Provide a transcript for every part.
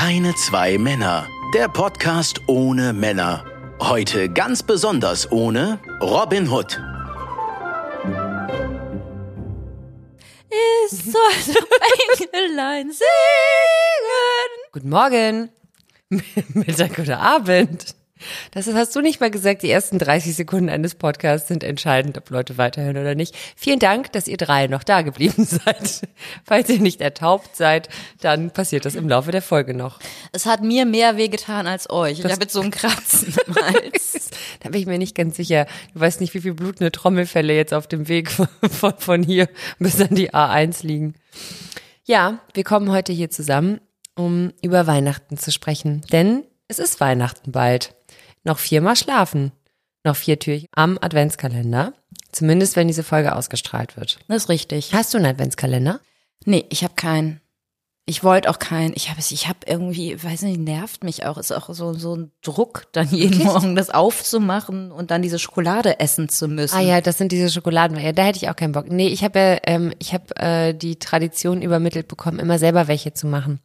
Keine zwei Männer. Der Podcast ohne Männer. Heute ganz besonders ohne Robin Hood. Ich sollte Engelein singen. Guten Morgen, Mittag oder Abend. Das hast du nicht mal gesagt. Die ersten 30 Sekunden eines Podcasts sind entscheidend, ob Leute weiterhören oder nicht. Vielen Dank, dass ihr drei noch da geblieben seid. Falls ihr nicht ertaubt seid, dann passiert das im Laufe der Folge noch. Es hat mir mehr wehgetan als euch. Ich habe jetzt so einen Kratzen im Hals. Da bin ich mir nicht ganz sicher. Du weißt nicht, wie viel blutende Trommelfälle jetzt auf dem Weg von, von, von hier bis an die A1 liegen. Ja, wir kommen heute hier zusammen, um über Weihnachten zu sprechen. Denn es ist Weihnachten bald. Noch viermal schlafen. Noch vier Türchen am Adventskalender. Zumindest, wenn diese Folge ausgestrahlt wird. Das ist richtig. Hast du einen Adventskalender? Nee, ich habe keinen. Ich wollte auch keinen. Ich habe ich habe irgendwie, weiß nicht, nervt mich auch. Ist auch so so ein Druck, dann jeden Wirklich? Morgen das aufzumachen und dann diese Schokolade essen zu müssen. Ah ja, das sind diese Schokoladen. Ja, da hätte ich auch keinen Bock. Nee, ich habe ja, ähm, ich habe äh, die Tradition übermittelt bekommen, immer selber welche zu machen.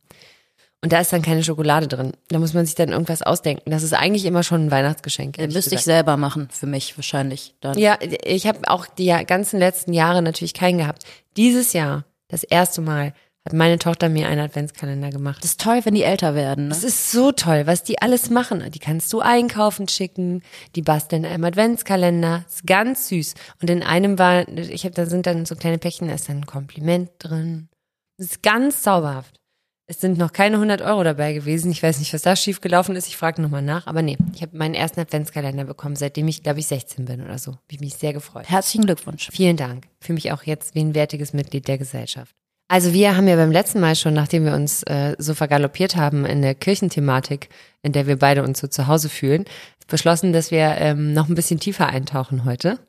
Und da ist dann keine Schokolade drin. Da muss man sich dann irgendwas ausdenken. Das ist eigentlich immer schon ein Weihnachtsgeschenk. Den ehrlich müsste ich gesagt. selber machen, für mich wahrscheinlich dann. Ja, ich habe auch die ganzen letzten Jahre natürlich keinen gehabt. Dieses Jahr, das erste Mal, hat meine Tochter mir einen Adventskalender gemacht. Das ist toll, wenn die älter werden. Ne? Das ist so toll, was die alles machen. Die kannst du einkaufen schicken, die basteln einem Adventskalender, ist ganz süß. Und in einem war, ich habe, da sind dann so kleine Päckchen, da ist dann ein Kompliment drin. Das ist ganz zauberhaft. Es sind noch keine 100 Euro dabei gewesen. Ich weiß nicht, was da schiefgelaufen ist. Ich frage nochmal nach. Aber nee, ich habe meinen ersten Adventskalender bekommen, seitdem ich, glaube ich, 16 bin oder so. Hab ich mich sehr gefreut. Herzlichen Glückwunsch. Vielen Dank. Fühle mich auch jetzt wie ein wertiges Mitglied der Gesellschaft. Also wir haben ja beim letzten Mal schon, nachdem wir uns äh, so vergaloppiert haben in der Kirchenthematik, in der wir beide uns so zu Hause fühlen, beschlossen, dass wir ähm, noch ein bisschen tiefer eintauchen heute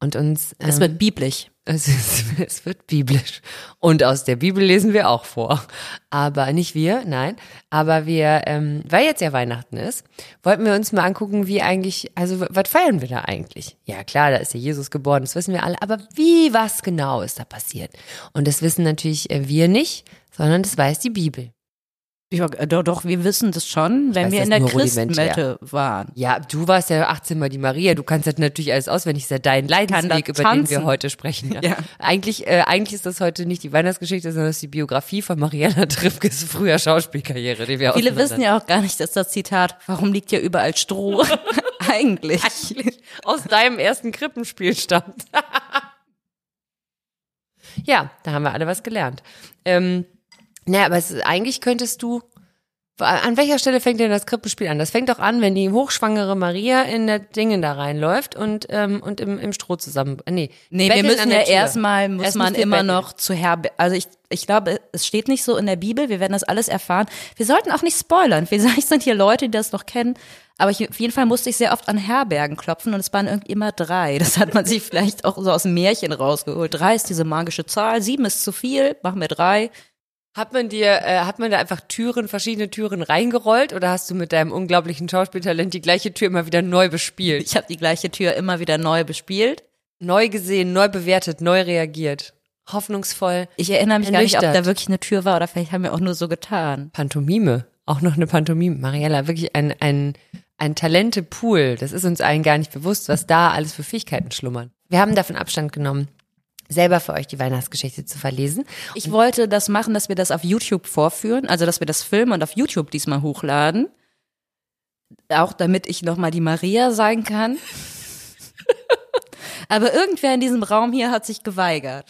und uns ähm, Es wird biblisch. Es, ist, es wird biblisch. Und aus der Bibel lesen wir auch vor. Aber nicht wir, nein. Aber wir, ähm, weil jetzt ja Weihnachten ist, wollten wir uns mal angucken, wie eigentlich, also was feiern wir da eigentlich? Ja klar, da ist ja Jesus geboren, das wissen wir alle. Aber wie, was genau ist da passiert? Und das wissen natürlich äh, wir nicht, sondern das weiß die Bibel. Ja, äh, doch, doch, wir wissen das schon, wenn weiß wir in der. Christmette waren. Ja, du warst ja 18 Mal die Maria, du kannst das natürlich alles auswendig, das ist ja dein Leidensweg, über den wir heute sprechen. Ja. Ja. Eigentlich, äh, eigentlich ist das heute nicht die Weihnachtsgeschichte, sondern das ist die Biografie von Mariana Trippkes früher Schauspielkarriere, die wir Viele wissen ja auch gar nicht, dass das Zitat, warum liegt hier überall Stroh, eigentlich. aus deinem ersten Krippenspiel stammt. ja, da haben wir alle was gelernt. Ähm, naja, aber es eigentlich könntest du. An welcher Stelle fängt denn das Krippenspiel an? Das fängt doch an, wenn die hochschwangere Maria in der Dingen da reinläuft und, ähm, und im, im Stroh zusammen. äh, Nee, Nee, wir müssen ja erstmal, muss Erst man immer betteln. noch zu Herbe, also ich, ich glaube, es steht nicht so in der Bibel, wir werden das alles erfahren. Wir sollten auch nicht spoilern, vielleicht sind hier Leute, die das noch kennen, aber ich, auf jeden Fall musste ich sehr oft an Herbergen klopfen und es waren irgendwie immer drei. Das hat man sich vielleicht auch so aus dem Märchen rausgeholt. Drei ist diese magische Zahl, sieben ist zu viel, machen wir drei. Hat man dir, äh, hat man da einfach Türen, verschiedene Türen reingerollt oder hast du mit deinem unglaublichen Schauspieltalent die gleiche Tür immer wieder neu bespielt? Ich habe die gleiche Tür immer wieder neu bespielt. Neu gesehen, neu bewertet, neu reagiert. Hoffnungsvoll. Ich erinnere mich gar nicht, ob da wirklich eine Tür war oder vielleicht haben wir auch nur so getan. Pantomime. Auch noch eine Pantomime. Mariella, wirklich ein, ein, ein Talente-Pool. Das ist uns allen gar nicht bewusst, was da alles für Fähigkeiten schlummern. Wir haben davon Abstand genommen, selber für euch die Weihnachtsgeschichte zu verlesen. Ich wollte das machen, dass wir das auf YouTube vorführen, also dass wir das filmen und auf YouTube diesmal hochladen. Auch damit ich nochmal die Maria sein kann. Aber irgendwer in diesem Raum hier hat sich geweigert.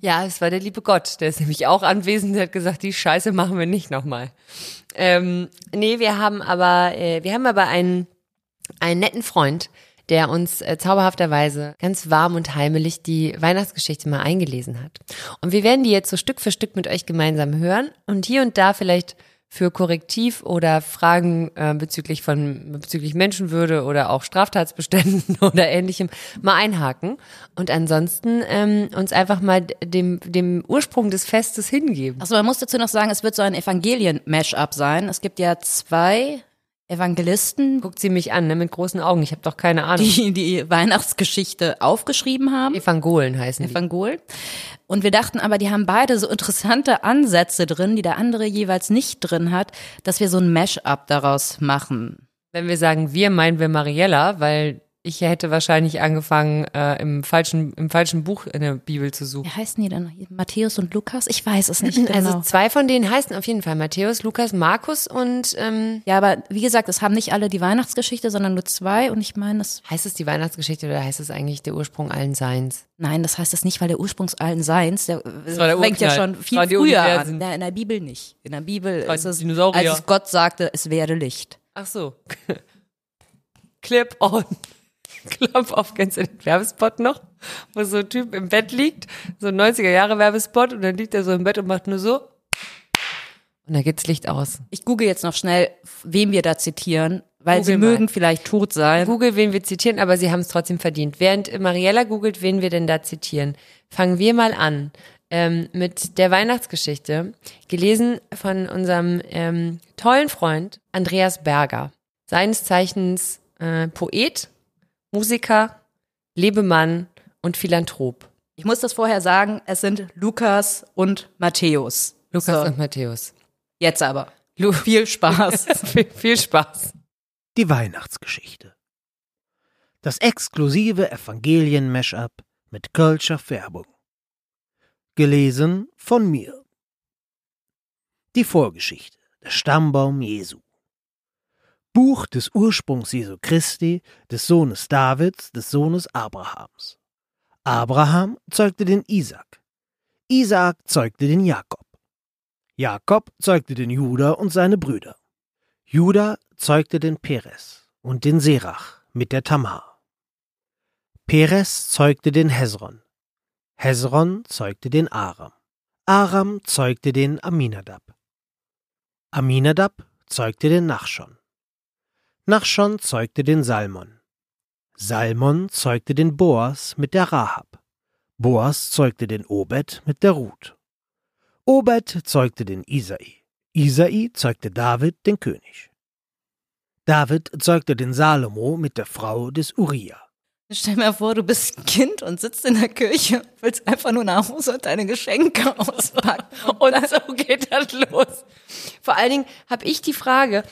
Ja, es war der liebe Gott. Der ist nämlich auch anwesend. Der hat gesagt, die Scheiße machen wir nicht nochmal. Ähm, nee, wir haben aber, äh, wir haben aber einen, einen netten Freund, der uns äh, zauberhafterweise ganz warm und heimelig die Weihnachtsgeschichte mal eingelesen hat. Und wir werden die jetzt so Stück für Stück mit euch gemeinsam hören und hier und da vielleicht für Korrektiv oder Fragen äh, bezüglich von bezüglich Menschenwürde oder auch Straftatsbeständen oder ähnlichem mal einhaken und ansonsten ähm, uns einfach mal dem dem Ursprung des Festes hingeben. Achso, man muss dazu noch sagen, es wird so ein Evangelien-Mash-up sein. Es gibt ja zwei Evangelisten, Guckt sie mich an, ne, mit großen Augen. Ich habe doch keine Ahnung. die die Weihnachtsgeschichte aufgeschrieben haben. Evangolen heißen die. Evangel. Und wir dachten aber, die haben beide so interessante Ansätze drin, die der andere jeweils nicht drin hat, dass wir so ein Mash-up daraus machen. Wenn wir sagen wir, meinen wir Mariella, weil ich hätte wahrscheinlich angefangen, äh, im, falschen, im falschen Buch in der Bibel zu suchen. Wie heißen die denn? Matthäus und Lukas? Ich weiß es nicht genau. Also zwei von denen heißen auf jeden Fall Matthäus, Lukas, Markus und ähm, ja, aber wie gesagt, es haben nicht alle die Weihnachtsgeschichte, sondern nur zwei. Und ich meine, das, heißt es die Weihnachtsgeschichte oder heißt es eigentlich der Ursprung allen Seins? nein, das heißt es nicht, weil der Ursprungs allen Seins, der der fängt ja schon viel früher an. Ja, in der Bibel nicht. In der Bibel ist es, als Gott sagte, es werde Licht. Ach so. Clip on. Klopf auf, kennst du den Werbespot noch? Wo so ein Typ im Bett liegt, so ein 90er Jahre Werbespot und dann liegt er so im Bett und macht nur so. Und dann geht's Licht aus. Ich google jetzt noch schnell, wem wir da zitieren, weil Google sie mal. mögen vielleicht tot sein. Google, wen wir zitieren, aber sie haben es trotzdem verdient. Während Mariella googelt, wen wir denn da zitieren, fangen wir mal an ähm, mit der Weihnachtsgeschichte, gelesen von unserem ähm, tollen Freund Andreas Berger. Seines Zeichens äh, Poet, Musiker, Lebemann und Philanthrop. Ich muss das vorher sagen, es sind Lukas und Matthäus. Lukas So, und Matthäus. jetzt aber. Lu viel Spaß. viel, viel Spaß. Die Weihnachtsgeschichte. Das exklusive Evangelien-Mashup mit Kölscher Färbung. Gelesen von mir. Die Vorgeschichte, der Stammbaum Jesu. Buch des Ursprungs Jesu Christi, des Sohnes Davids, des Sohnes Abrahams. Abraham zeugte den Isaak. Isaak zeugte den Jakob. Jakob zeugte den Juda und seine Brüder. Juda zeugte den Peres und den Serach mit der Tamar. Peres zeugte den Hezron. Hezron zeugte den Aram. Aram zeugte den Aminadab. Aminadab zeugte den Nachschon. Nachschon zeugte den Salmon. Salmon zeugte den Boas mit der Rahab. Boas zeugte den Obed mit der Ruth. Obed zeugte den Isai. Isai zeugte David, den König. David zeugte den Salomo mit der Frau des Uriah. Stell mir vor, du bist ein Kind und sitzt in der Kirche, willst einfach nur nach Hause und deine Geschenke auspacken. Und so geht das los. Vor allen Dingen habe ich die Frage,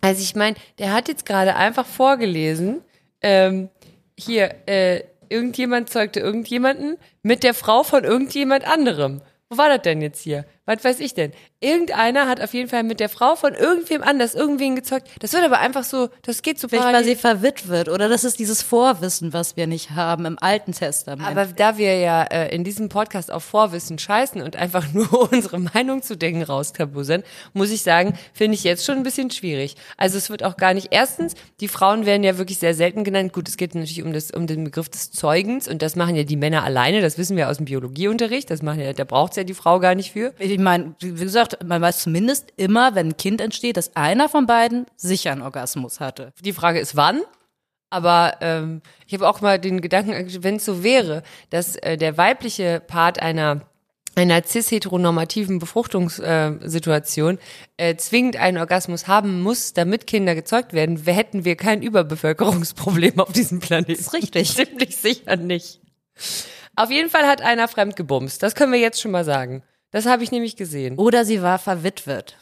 also ich meine, der hat jetzt gerade einfach vorgelesen, ähm, hier, äh, irgendjemand zeugte irgendjemanden mit der Frau von irgendjemand anderem. Wo war das denn jetzt hier? Was weiß ich denn? Irgendeiner hat auf jeden Fall mit der Frau von irgendwem anders irgendwen gezeugt. Das wird aber einfach so, das geht so Vielleicht parallel. sie verwitwet oder das ist dieses Vorwissen, was wir nicht haben im Alten Testament. Aber da wir ja äh, in diesem Podcast auf Vorwissen scheißen und einfach nur unsere Meinung zu Dingen rauskabusern, muss ich sagen, finde ich jetzt schon ein bisschen schwierig. Also es wird auch gar nicht. Erstens, die Frauen werden ja wirklich sehr selten genannt. Gut, es geht natürlich um das um den Begriff des Zeugens und das machen ja die Männer alleine. Das wissen wir aus dem Biologieunterricht. Das machen ja, da braucht's ja die Frau gar nicht für. Ich meine, wie gesagt, man weiß zumindest immer, wenn ein Kind entsteht, dass einer von beiden sicher einen Orgasmus hatte. Die Frage ist wann. Aber ähm, ich habe auch mal den Gedanken, wenn es so wäre, dass äh, der weibliche Part einer einer cis-heteronormativen Befruchtungssituation äh, zwingend einen Orgasmus haben muss, damit Kinder gezeugt werden, hätten wir kein Überbevölkerungsproblem auf diesem Planeten. ist richtig. Ziemlich sicher nicht. Auf jeden Fall hat einer fremdgebumst. Das können wir jetzt schon mal sagen. Das habe ich nämlich gesehen. Oder sie war verwitwet.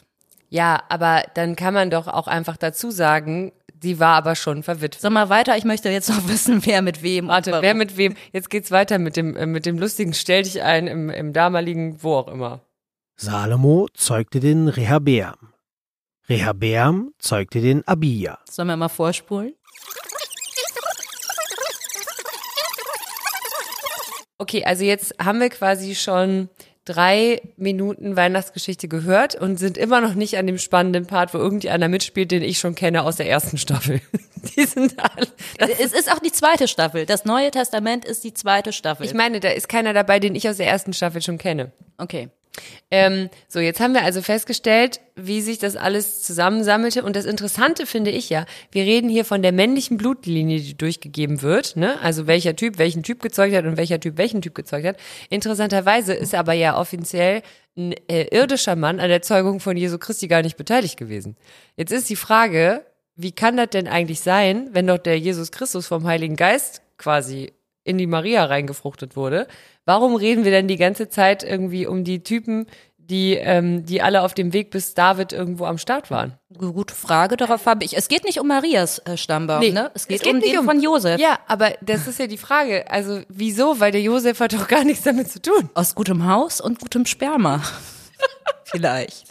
Ja, aber dann kann man doch auch einfach dazu sagen, sie war aber schon verwitwet. Sag mal weiter, ich möchte jetzt noch wissen, wer mit wem. Warte, wer mit wem? Jetzt geht's weiter mit dem, äh, mit dem lustigen Stell dich ein im, im damaligen, wo auch immer. Salomo zeugte den Rehabeam. Rehabeam zeugte den Abia. Sollen wir mal vorspulen? Okay, also jetzt haben wir quasi schon drei Minuten Weihnachtsgeschichte gehört und sind immer noch nicht an dem spannenden Part, wo irgendeiner mitspielt, den ich schon kenne aus der ersten Staffel. Die sind alle. Es ist auch die zweite Staffel. Das Neue Testament ist die zweite Staffel. ich meine, da ist keiner dabei, den ich aus der ersten Staffel schon kenne. okay. Ähm, so, jetzt haben wir also festgestellt, wie sich das alles zusammensammelte. Und das Interessante finde ich ja, wir reden hier von der männlichen Blutlinie, die durchgegeben wird. Ne? Also welcher Typ welchen Typ gezeugt hat und welcher Typ welchen Typ gezeugt hat. Interessanterweise ist aber ja offiziell ein äh, irdischer Mann an der Zeugung von Jesu Christi gar nicht beteiligt gewesen. Jetzt ist die Frage, wie kann das denn eigentlich sein, wenn doch der Jesus Christus vom Heiligen Geist quasi in die Maria reingefruchtet wurde? Warum reden wir denn die ganze Zeit irgendwie um die Typen, die, ähm, die alle auf dem Weg bis David irgendwo am Start waren? Gute Frage, darauf habe ich. Es geht nicht um Marias äh, Stammbaum, Nee, ne? Es geht, es geht um nicht den um- von Josef. Ja, aber das ist ja die Frage. Also wieso? Weil der Josef hat doch gar nichts damit zu tun. Aus gutem Haus und gutem Sperma. Vielleicht.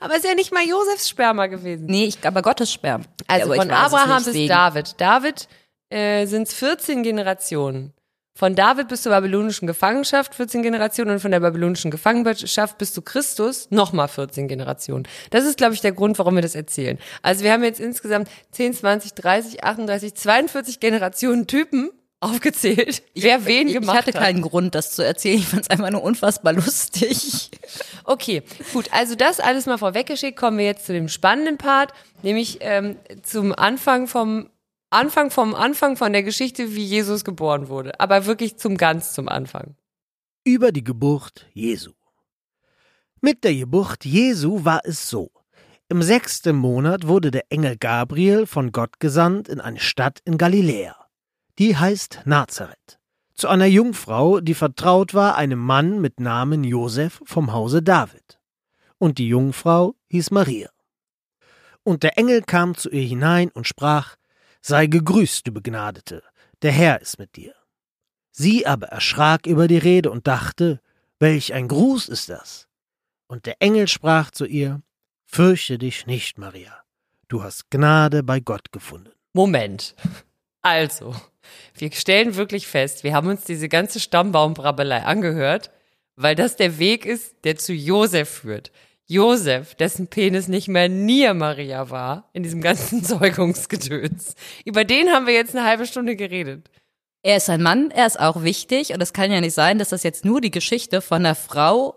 Aber es ist ja nicht mal Josefs Sperma gewesen. Nee, ich aber Gottes Sperma. Also ich von Abraham bis David. David äh, sind es 14 Generationen. Von David bis zur babylonischen Gefangenschaft 14 Generationen und von der babylonischen Gefangenschaft bis zu Christus nochmal 14 Generationen. Das ist, glaube ich, der Grund, warum wir das erzählen. Also wir haben jetzt insgesamt 10, 20, 30, 38, 42 Generationen Typen aufgezählt, wer wen Ich gemacht hatte hat. keinen Grund, das zu erzählen. Ich fand es einfach nur unfassbar lustig. Okay, gut, also das alles mal vorweggeschickt, kommen wir jetzt zu dem spannenden Part, nämlich ähm, zum Anfang vom Anfang vom Anfang von der Geschichte, wie Jesus geboren wurde, aber wirklich zum ganz zum Anfang. über die Geburt Jesu. Mit der Geburt Jesu war es so. Im sechsten Monat wurde der Engel Gabriel von Gott gesandt in eine Stadt in Galiläa. Die heißt Nazareth. Zu einer Jungfrau, die vertraut war einem Mann mit Namen Josef vom Hause David. Und die Jungfrau hieß Maria. Und der Engel kam zu ihr hinein und sprach, Sei gegrüßt, du Begnadete, der Herr ist mit dir. Sie aber erschrak über die Rede und dachte, welch ein Gruß ist das? Und der Engel sprach zu ihr, Fürchte dich nicht, Maria, du hast Gnade bei Gott gefunden. Moment. Also, wir stellen wirklich fest, wir haben uns diese ganze Stammbaumbrabbelei angehört, weil das der Weg ist, der zu Josef führt. Josef, dessen Penis nicht mehr Nier Maria war, in diesem ganzen Zeugungsgedöns. Über den haben wir jetzt eine halbe Stunde geredet. Er ist ein Mann, er ist auch wichtig und es kann ja nicht sein, dass das jetzt nur die Geschichte von einer Frau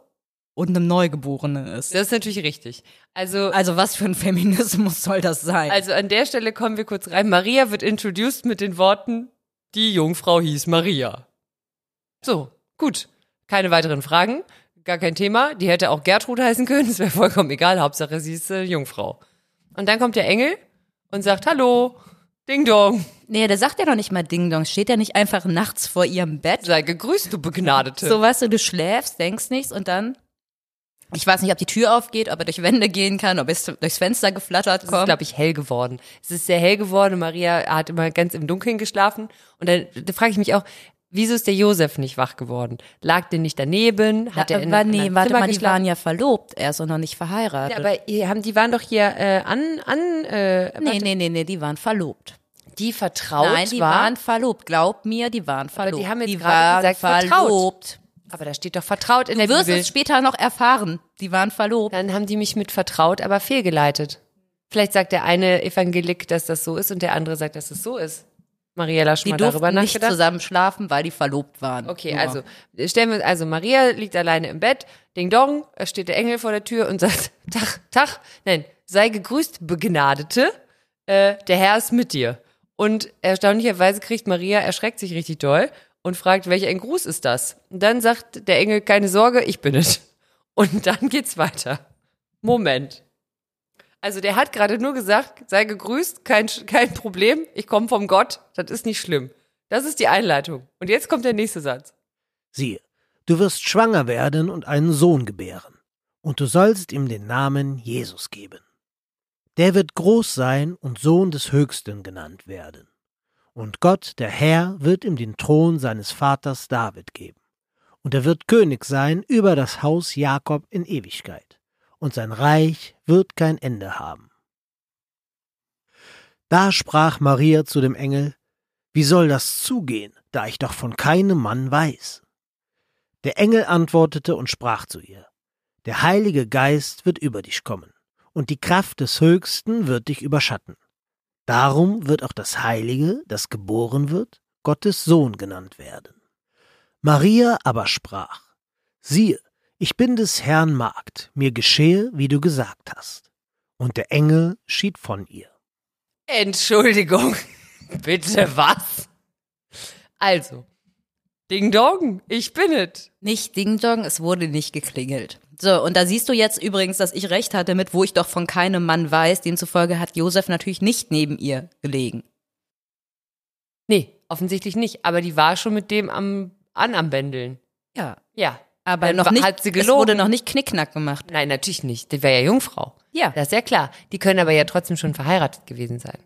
und einem Neugeborenen ist. Das ist natürlich richtig. Also, Also was für ein Feminismus soll das sein? also an der Stelle kommen wir kurz rein. Maria wird introduced mit den Worten, die Jungfrau hieß Maria. So, gut. Keine weiteren Fragen. Gar kein Thema. Die hätte auch Gertrud heißen können. Das wäre vollkommen egal. Hauptsache, sie ist äh, Jungfrau. Und dann kommt der Engel und sagt, hallo, Ding Dong, nee, der sagt ja noch nicht mal Ding Dong. Steht ja nicht einfach nachts vor ihrem Bett. sei gegrüßt, du Begnadete. So weißt du, du schläfst, denkst nichts und dann. Ich weiß nicht, ob die Tür aufgeht, ob er durch Wände gehen kann, ob es durchs Fenster geflattert Es ist, kommt. glaube ich, hell geworden. Es ist sehr hell geworden. Maria hat immer ganz im Dunkeln geschlafen. Und dann, da frage ich mich auch, wieso ist der Josef nicht wach geworden? Lag der nicht daneben? Hat ja, er in aber einem nee, warte Zimmer mal, die waren ja verlobt erst und noch nicht verheiratet. Ja, aber haben, die waren doch hier äh, an, an äh, nee, nee, nee, nee, die waren verlobt. die vertraut Nein, die war. waren verlobt. Glaub mir, die waren verlobt. die haben jetzt die gerade waren gesagt, vertraut. verlobt. aber da steht doch vertraut in Du der wirst Bibel. es später noch erfahren. Die waren verlobt. Dann haben die mich mit vertraut, aber fehlgeleitet. Vielleicht sagt der eine Evangelik, dass das so ist und der andere sagt, dass es so ist. Mariella schon Die mal darüber nicht nachgedacht? zusammen schlafen, weil die verlobt waren. Okay, Nur. also stellen wir also Maria liegt alleine im Bett, Ding Dong, es steht der Engel vor der Tür und sagt Tag, Tag, nein, sei gegrüßt, Begnadete, äh, der Herr ist mit dir. Und erstaunlicherweise kriegt Maria erschreckt sich richtig doll und fragt, welch ein Gruß ist das? Und dann sagt der Engel, keine Sorge, ich bin es. Und dann geht's weiter. Moment. Also der hat gerade nur gesagt, sei gegrüßt, kein, kein Problem, ich komme vom Gott, das ist nicht schlimm. Das ist die Einleitung. Und jetzt kommt der nächste Satz. Siehe, du wirst schwanger werden und einen Sohn gebären, und du sollst ihm den Namen Jesus geben. Der wird groß sein und Sohn des Höchsten genannt werden. Und Gott, der Herr, wird ihm den Thron seines Vaters David geben. Und er wird König sein über das Haus Jakob in Ewigkeit. Und sein Reich wird kein Ende haben. Da sprach Maria zu dem Engel, Wie soll das zugehen, da ich doch von keinem Mann weiß? Der Engel antwortete und sprach zu ihr, Der Heilige Geist wird über dich kommen, und die Kraft des Höchsten wird dich überschatten. Darum wird auch das Heilige, das geboren wird, Gottes Sohn genannt werden. Maria aber sprach, Siehe, ich bin des Herrn Magd, mir geschehe, wie du gesagt hast. Und der Engel schied von ihr. Entschuldigung. Bitte was? Also, Ding Dong, ich bin es. Nicht Ding Dong, es wurde nicht geklingelt. So, und da siehst du jetzt übrigens, dass ich recht hatte mit, wo ich doch von keinem Mann weiß. Demzufolge hat Josef natürlich nicht neben ihr gelegen. Nee, offensichtlich nicht. Aber die war schon mit dem am, an am Bändeln. Ja. Ja. Aber Dann noch nicht, hat sie es gelogen. wurde noch nicht Knickknack gemacht. Nein, natürlich nicht. Die war ja Jungfrau. Ja. Das ist ja klar. Die können aber ja trotzdem schon verheiratet gewesen sein.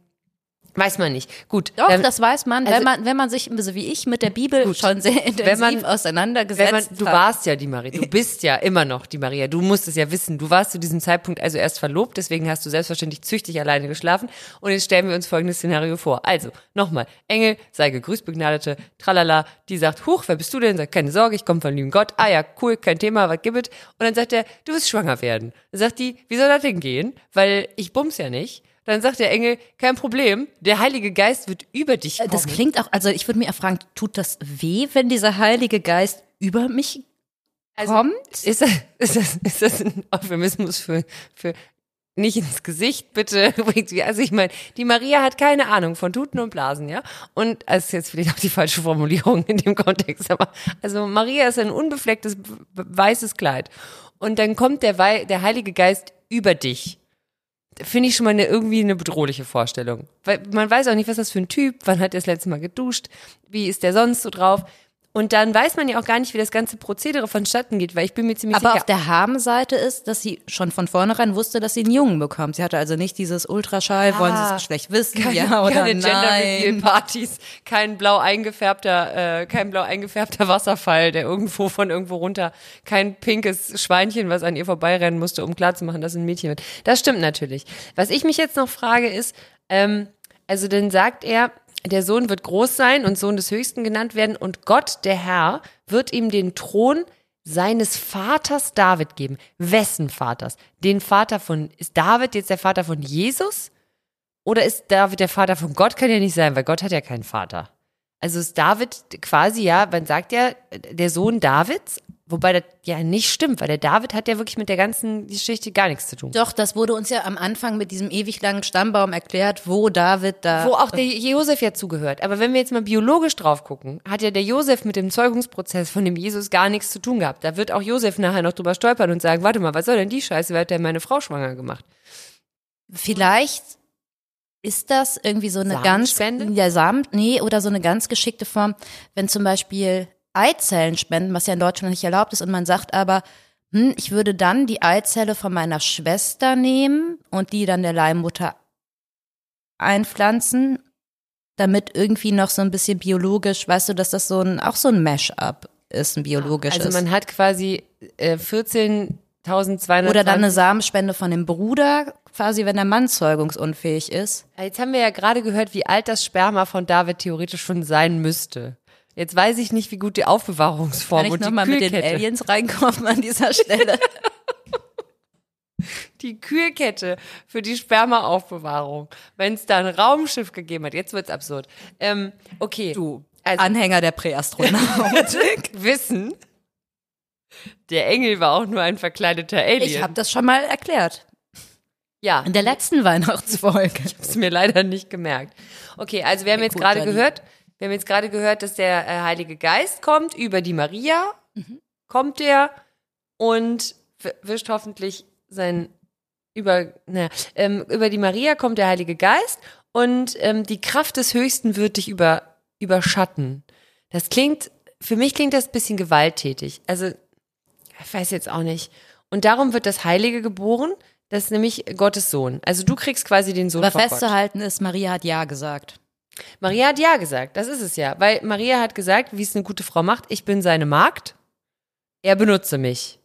Weiß man nicht. Gut. Doch, ähm, das weiß man, also- wenn man, wenn man sich, so wie ich, mit der Bibel schon sehr intensiv man- auseinandergesetzt man, du hat. warst ja die Maria, du bist ja immer noch die Maria. Du musst es ja wissen. Du warst zu diesem Zeitpunkt also erst verlobt, deswegen hast du selbstverständlich züchtig alleine geschlafen. Und jetzt stellen wir uns folgendes Szenario vor. Also, nochmal, Engel, sei gegrüßt, Begnadete, tralala, die sagt, huch, wer bist du denn? Sagt, keine Sorge, ich komme von lieben Gott. Ah ja, cool, kein Thema, was gibt es? Und dann sagt er, du wirst schwanger werden. Dann sagt die, wie soll das denn gehen? Weil ich bums ja nicht. Dann sagt der Engel, kein Problem, der Heilige Geist wird über dich kommen. Äh, Das klingt auch, also ich würde mir auch fragen, tut das weh, wenn dieser Heilige Geist über mich Also, kommt? Ist das, ist das, ist das ein Euphemismus für, für nicht ins Gesicht, bitte? Also ich meine, die Maria hat keine Ahnung von Tuten und Blasen, ja? Und das ist jetzt vielleicht auch die falsche Formulierung in dem Kontext, aber also Maria ist ein unbeflecktes weißes Kleid. Und dann kommt der, Wei der Heilige Geist über dich. Finde ich schon mal eine, irgendwie eine bedrohliche Vorstellung. Weil man weiß auch nicht, was das für ein Typ, wann hat er das letzte Mal geduscht, wie ist der sonst so drauf. Und dann weiß man ja auch gar nicht, wie das ganze Prozedere vonstatten geht, weil ich bin mir ziemlich Aber sicher. auf der Habenseite ist, dass sie schon von vornherein wusste, dass sie einen Jungen bekommt. Sie hatte also nicht dieses Ultraschall, wollen sie das Geschlecht wissen, ja oder keine Gender Reveal nein. Partys, kein blau eingefärbter, äh, kein blau eingefärbter Wasserfall, der irgendwo von irgendwo runter, kein pinkes Schweinchen, was an ihr vorbeirennen musste, um klarzumachen, dass ein Mädchen wird. Das stimmt natürlich. Was ich mich jetzt noch frage ist, ähm, also dann sagt er, der Sohn wird groß sein und Sohn des Höchsten genannt werden und Gott, der Herr, wird ihm den Thron seines Vaters David geben. Wessen Vaters? Den Vater von, ist David jetzt der Vater von Jesus? Oder ist David der Vater von Gott? Kann ja nicht sein, weil Gott hat ja keinen Vater. Also ist David quasi, ja, man sagt ja, der Sohn Davids, wobei das ja nicht stimmt, weil der David hat ja wirklich mit der ganzen Geschichte gar nichts zu tun. Doch, das wurde uns ja am Anfang mit diesem ewig langen Stammbaum erklärt, wo David da. Wo auch der Josef ja zugehört. Aber wenn wir jetzt mal biologisch drauf gucken, hat ja der Josef mit dem Zeugungsprozess von dem Jesus gar nichts zu tun gehabt. Da wird auch Josef nachher noch drüber stolpern und sagen, warte mal, was soll denn die Scheiße, wer hat denn meine Frau schwanger gemacht? Vielleicht ist das irgendwie so eine ganz, ja, Samen, nee, oder so eine ganz geschickte Form, wenn zum Beispiel Eizellen spenden, was ja in Deutschland nicht erlaubt ist, und man sagt aber, hm, ich würde dann die Eizelle von meiner Schwester nehmen und die dann der Leihmutter einpflanzen, damit irgendwie noch so ein bisschen biologisch, weißt du, dass das so ein, auch so ein Mash-up ist, ein biologisches. Also man hat quasi äh, 14.200 oder dann eine Samenspende von dem Bruder, quasi wenn der Mann zeugungsunfähig ist. Jetzt haben wir ja gerade gehört, wie alt das Sperma von David theoretisch schon sein müsste. Jetzt weiß ich nicht, wie gut die Aufbewahrungsform Kann ich und die nochmal mit den Kühlkette, Aliens reinkommen an dieser Stelle? die Kühlkette für die Spermaaufbewahrung, wenn es da ein Raumschiff gegeben hat. Jetzt wird's absurd. Ähm, okay. Du, Also- Anhänger der Präastronautik. Wissen, der Engel war auch nur ein verkleideter Alien. ich habe das schon mal erklärt. ja, In der letzten Weihnachtsfolge. ist mir leider nicht gemerkt. Okay, also wir haben Okay, jetzt gerade gehört, wir haben jetzt gerade gehört, dass der äh, Heilige Geist kommt über die Maria, Mhm. kommt der und wischt hoffentlich sein über naja, ähm, über die Maria kommt der Heilige Geist und ähm, die Kraft des Höchsten wird dich über überschatten. Das klingt für mich klingt das ein bisschen gewalttätig. Also ich weiß jetzt auch nicht. Und darum wird das Heilige geboren. Das ist nämlich Gottes Sohn. Also du kriegst quasi den Sohn Aber von Gott. festzuhalten ist, Maria hat Ja gesagt. Maria hat ja gesagt, das ist es ja. Weil Maria hat gesagt, wie es eine gute Frau macht, ich bin seine Magd, er benutze mich.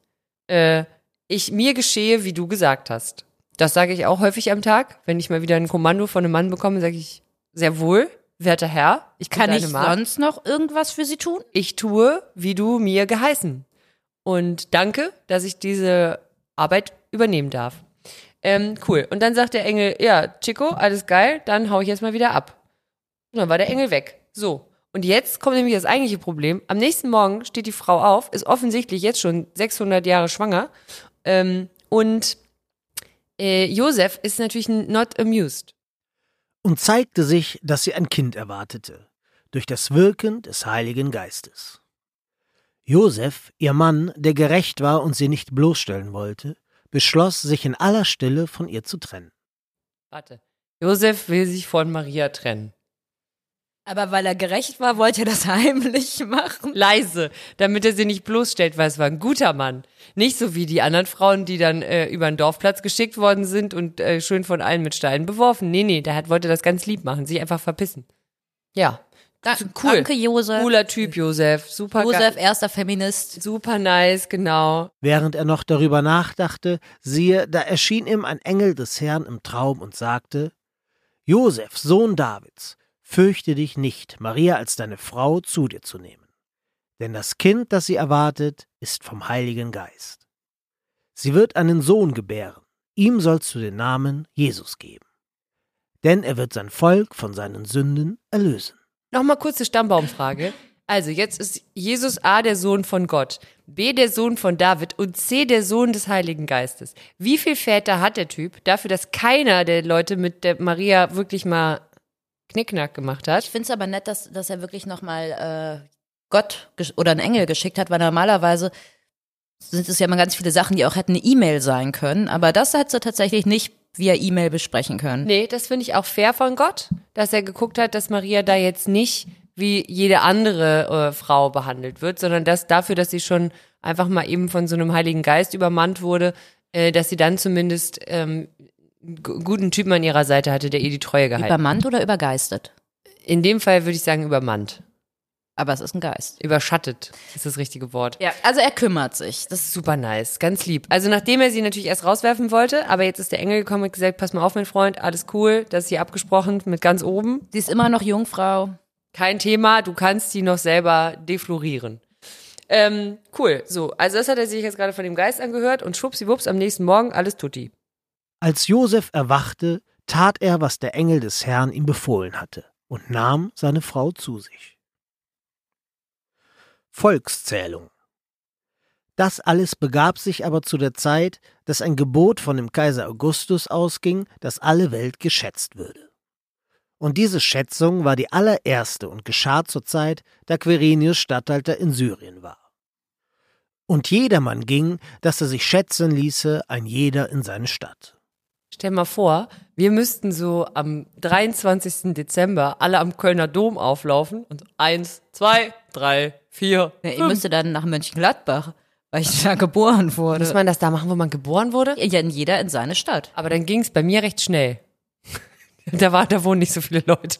Äh, ich, mir geschehe, wie du gesagt hast. Das sage ich auch häufig am Tag. Wenn ich mal wieder ein Kommando von einem Mann bekomme, sage ich, sehr wohl, werter Herr, ich Kann ich Magd. sonst noch irgendwas für sie tun? Ich tue, wie du mir geheißen. Und danke, dass ich diese Arbeit übernehmen darf. Ähm, cool. Und dann sagt der Engel, ja, Chico, alles geil, dann hau ich jetzt mal wieder ab. Und dann war der Engel weg. So. Und jetzt kommt nämlich das eigentliche Problem. Am nächsten Morgen steht die Frau auf, ist offensichtlich jetzt schon 600 Jahre schwanger. Ähm, und äh, Josef ist natürlich not amused. und zeigte sich, dass sie ein Kind erwartete, durch das Wirken des Heiligen Geistes. Josef, ihr Mann, der gerecht war und sie nicht bloßstellen wollte, beschloss, sich in aller Stille von ihr zu trennen. Warte. Josef will sich von Maria trennen. Aber weil er gerecht war, wollte er das heimlich machen. Leise, damit er sie nicht bloßstellt, weil es war ein guter Mann. Nicht so wie die anderen Frauen, die dann äh, über den Dorfplatz geschickt worden sind und äh, schön von allen mit Steinen beworfen. Nee, nee, der hat, wollte das ganz lieb machen, sich einfach verpissen. Ja. Da, cool. Danke, Josef. Cooler Typ, Josef. Super Josef, erster Feminist. Super nice, genau. Während er noch darüber nachdachte, siehe, da erschien ihm ein Engel des Herrn im Traum und sagte, Josef, Sohn Davids, fürchte dich nicht, Maria als deine Frau zu dir zu nehmen. Denn das Kind, das sie erwartet, ist vom Heiligen Geist. Sie wird einen Sohn gebären, ihm sollst du den Namen Jesus geben. Denn er wird sein Volk von seinen Sünden erlösen. Nochmal kurze Stammbaumfrage. Also, jetzt ist Jesus A der Sohn von Gott, B der Sohn von David und C der Sohn des Heiligen Geistes. Wie viel Väter hat der Typ dafür, dass keiner der Leute mit der Maria wirklich mal Knickknack gemacht hat? Ich finde es aber nett, dass, dass er wirklich nochmal äh, Gott oder einen Engel geschickt hat, weil normalerweise sind es ja immer ganz viele Sachen, die auch hätten eine E-Mail sein können. Aber das hat sie tatsächlich nicht via E-Mail besprechen können. Nee, das finde ich auch fair von Gott, dass er geguckt hat, dass Maria da jetzt nicht wie jede andere äh, Frau behandelt wird, sondern dass dafür, dass sie schon einfach mal eben von so einem Heiligen Geist übermannt wurde, äh, dass sie dann zumindest ähm, guten Typen an ihrer Seite hatte, der ihr die Treue gehalten hat. Übermannt oder übergeistet? In dem Fall würde ich sagen übermannt. Aber es ist ein Geist. Überschattet ist das richtige Wort. Ja, also er kümmert sich. Das ist Super nice, ganz lieb. Also nachdem er sie natürlich erst rauswerfen wollte, aber jetzt ist der Engel gekommen und gesagt, pass mal auf, mein Freund, alles cool, das ist hier abgesprochen mit ganz oben. Sie ist immer noch Jungfrau. Kein Thema, du kannst die noch selber deflorieren. Ähm, cool, so. Also das hat er sich jetzt gerade von dem Geist angehört und schwuppsiwupps am nächsten Morgen alles tutti. Als Josef erwachte, tat er, was der Engel des Herrn ihm befohlen hatte, und nahm seine Frau zu sich. Volkszählung Das alles begab sich aber zu der Zeit, dass ein Gebot von dem Kaiser Augustus ausging, dass alle Welt geschätzt würde. Und diese Schätzung war die allererste und geschah zur Zeit, da Quirinius Statthalter in Syrien war. Und jedermann ging, dass er sich schätzen ließe, ein jeder in seine Stadt. Stell mal vor, wir müssten so am 23. Dezember alle am Kölner Dom auflaufen und eins, zwei, drei, vier. Ja, ihr müsste dann nach Mönchengladbach, weil ich da geboren wurde. Muss man das da machen, wo man geboren wurde? ja, jeder in seine Stadt. Aber dann ging es bei mir recht schnell. da war, da wohnen nicht so viele Leute.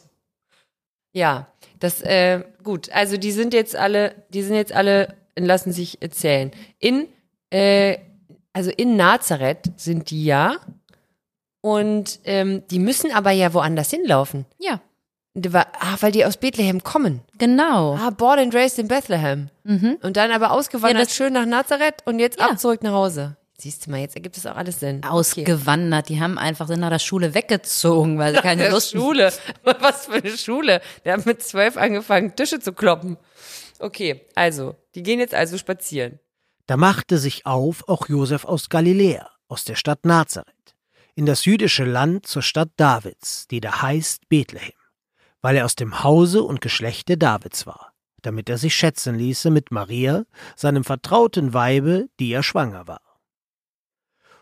Ja, das, äh, gut. Also die sind jetzt alle, die sind jetzt alle, lassen sich erzählen. In, äh, also in Nazareth sind die ja. Und ähm, die müssen aber ja woanders hinlaufen. Ja, Die war- Ah, weil die aus Bethlehem kommen. genau. Ah, born and raised in Bethlehem. Und dann aber ausgewandert Ja, schön nach Nazareth und jetzt Ja. ab zurück nach Hause. Siehst du mal, jetzt ergibt es auch alles Sinn. Okay. Ausgewandert. Die haben einfach sind nach der Schule weggezogen, weil sie keine der Lust Schule. Was für eine Schule. Der hat mit zwölf angefangen, Tische zu kloppen. Okay, also, die gehen jetzt also spazieren. Da machte sich auf auch Josef aus Galiläa, aus der Stadt Nazareth, in das jüdische Land zur Stadt Davids, die da heißt Bethlehem, weil er aus dem Hause und Geschlechte Davids war, damit er sich schätzen ließe mit Maria, seinem vertrauten Weibe, die ja schwanger war.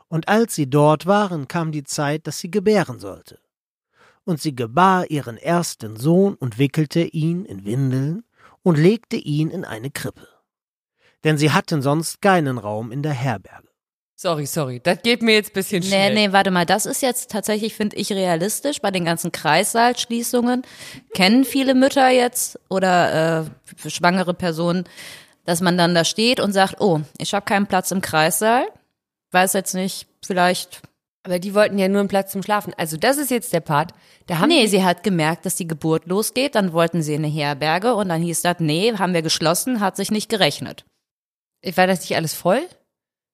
Und als sie dort waren, kam die Zeit, dass sie gebären sollte. Und sie gebar ihren ersten Sohn und wickelte ihn in Windeln und legte ihn in eine Krippe denn sie hatten sonst keinen Raum in der Herberge. Sorry, sorry, das geht mir jetzt ein bisschen Nee, schnell. nee, warte mal, das ist jetzt tatsächlich, finde ich, realistisch. Bei den ganzen Kreissaalschließungen kennen viele Mütter jetzt oder äh, schwangere Personen, dass man dann da steht und sagt, oh, ich habe keinen Platz im Kreissaal. Weiß jetzt nicht, vielleicht. Aber die wollten ja nur einen Platz zum Schlafen. Also, das ist jetzt der Part. Da haben Nee, die, sie hat gemerkt, dass die Geburt losgeht, dann wollten sie in eine Herberge und dann hieß das, nee, haben wir geschlossen, hat sich nicht gerechnet. war das nicht alles voll?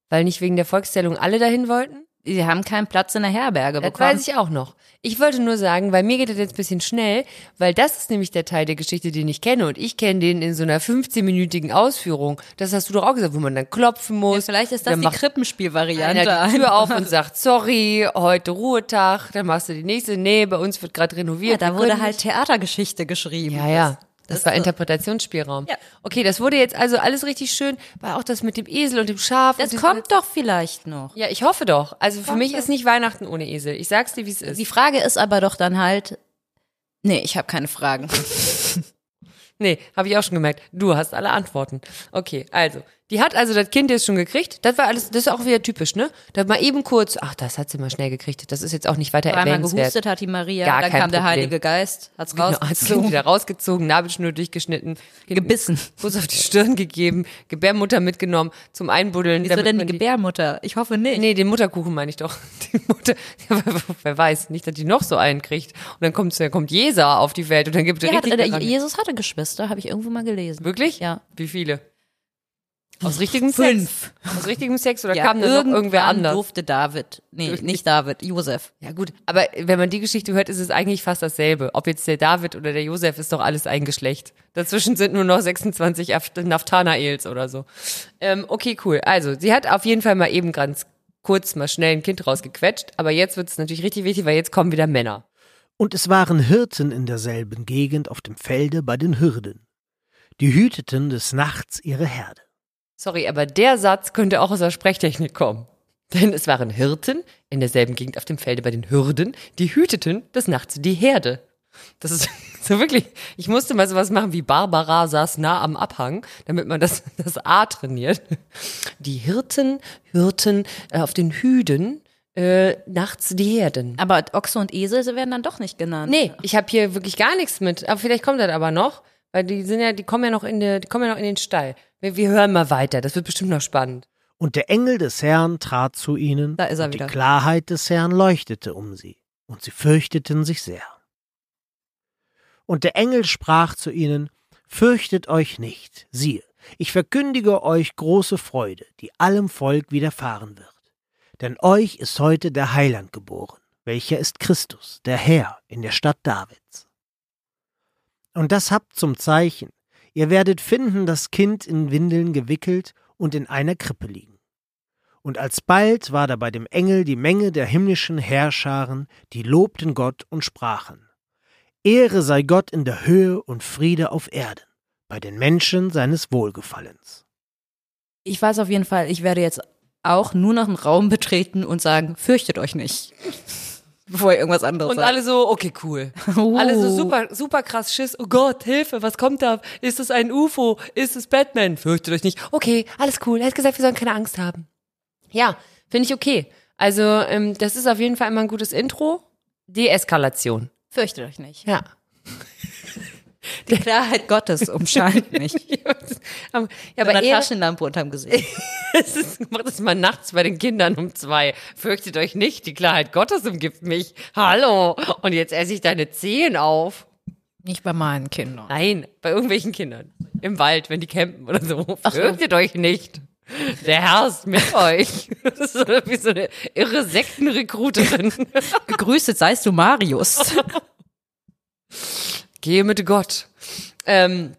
Weil nicht wegen der Volkszählung alle dahin wollten? Sie haben keinen Platz in der Herberge Das bekommen. weiß ich auch noch. Ich wollte nur sagen, weil mir geht das jetzt ein bisschen schnell, weil das ist nämlich der Teil der Geschichte, den ich kenne. Und ich kenne den in so einer 15-minütigen Ausführung. Das hast du doch auch gesagt, wo man dann klopfen muss. Vielleicht ist das Dann die Krippenspielvariante. einer die Tür auf und sagt, sorry, heute Ruhetag. Dann machst du die nächste, nee, bei uns wird gerade renoviert. Ja, da wurde halt. Theatergeschichte geschrieben. Ja, ja. Das, Das war Interpretationsspielraum. Ja. Okay, das wurde jetzt also alles richtig schön, war auch das mit dem Esel und dem Schaf. Das kommt doch vielleicht noch. Ja, ich hoffe doch. Also für mich ist nicht Weihnachten ohne Esel. Ich sag's dir, wie es ist. Die Frage ist aber doch dann halt, nee, ich habe keine Fragen. Nee, habe ich auch schon gemerkt. Du hast alle Antworten. Okay, also. Die hat also das Kind jetzt schon gekriegt. Das war alles, das ist auch wieder typisch, ne? Da mal eben kurz, ach, das hat sie mal schnell gekriegt. Das ist jetzt auch nicht weiter Einmal gehustet hat die Maria, Gar dann kam der Problem. Heilige Geist, hat's Genau, hat rausgezogen, wieder rausgezogen, Nabelschnur durchgeschnitten, gebissen. Kuss auf die Stirn gegeben, Gebärmutter mitgenommen zum Einbuddeln. Wieso denn die Gebärmutter? Ich hoffe nicht. Nee, den Mutterkuchen meine ich doch. Die Mutter, ja, wer weiß, nicht, dass die noch so einen kriegt. Und dann kommt, dann kommt Jesa auf die Welt und dann gibt es Der hat, richtig der, daran- Jesus hatte Geschwister, habe ich irgendwo mal gelesen. Wirklich? Ja. Wie viele? Aus richtigem Fünf. Sex? Aus richtigem Sex oder Ja, kam da noch irgendwer anders? durfte David, nee, nicht David, Josef. Ja gut, aber wenn man die Geschichte hört, ist es eigentlich fast dasselbe. Ob jetzt der David oder der Josef, ist doch alles ein Geschlecht. Dazwischen sind nur noch 26 Af- Naftanaels oder so. Ähm, okay, cool. Also, sie hat auf jeden Fall mal eben ganz kurz mal schnell ein Kind rausgequetscht, aber jetzt wird es natürlich richtig wichtig, weil jetzt kommen wieder Männer. Und es waren Hirten in derselben Gegend auf dem Felde bei den Hürden. Die hüteten des Nachts ihre Herde. Sorry, aber der Satz könnte auch aus der Sprechtechnik kommen. Denn es waren Hirten in derselben Gegend auf dem Felde bei den Hürden, die hüteten des Nachts die Herde. Das ist so wirklich, ich musste mal sowas machen wie Barbara saß nah am Abhang, damit man das, das A trainiert. Die Hirten hürten äh, auf den Hüden äh, nachts die Herden. Aber Ochse und Esel sie werden dann doch nicht genannt. Nee, ich habe hier wirklich gar nichts mit. Aber vielleicht kommt das aber noch, weil die sind ja, die kommen ja noch in der, die kommen ja noch in den Stall. Wir, wir hören mal weiter. Das wird bestimmt noch spannend. Und der Engel des Herrn trat zu ihnen, Da ist er und wieder. die Klarheit des Herrn leuchtete um sie, und sie fürchteten sich sehr. Und der Engel sprach zu ihnen, Fürchtet euch nicht, siehe, ich verkündige euch große Freude, die allem Volk widerfahren wird. Denn euch ist heute der Heiland geboren, welcher ist Christus, der Herr, in der Stadt Davids. Und das habt zum Zeichen, ihr werdet finden das Kind in Windeln gewickelt und in einer Krippe liegen. Und alsbald war da bei dem Engel die Menge der himmlischen Heerscharen, die lobten Gott und sprachen, Ehre sei Gott in der Höhe und Friede auf Erden, bei den Menschen seines Wohlgefallens. Ich weiß auf jeden Fall, ich werde jetzt auch nur noch einen Raum betreten und sagen, fürchtet euch nicht. Bevor ihr irgendwas anderes Und sagt. alle so, okay, cool. Oh. Alle so super, super krass Schiss. Oh Gott, Hilfe, was kommt da? Ist es ein UFO? Ist es Batman? Fürchtet euch nicht. Okay, alles cool. Er hat gesagt, wir sollen keine Angst haben. Ja, finde ich okay. Also, ähm, das ist auf jeden Fall immer ein gutes Intro. Deeskalation. Fürchtet euch nicht. Ja. Die Klarheit Gottes umscheint mich. ja, Aber eine Taschenlampe unterm Gesicht. es ist, macht es mal nachts bei den Kindern um zwei. Fürchtet euch nicht, die Klarheit Gottes umgibt mich. Hallo. Und jetzt esse ich deine Zehen auf. Nicht bei meinen Kindern. Nein, bei irgendwelchen Kindern. Im Wald, wenn die campen oder so. Fürchtet euch nicht. Der Herr ist mit euch. Das ist so wie so eine irre Sektenrekruterin. Gegrüßet seist du, Marius. Gehe mit Gott. Ähm,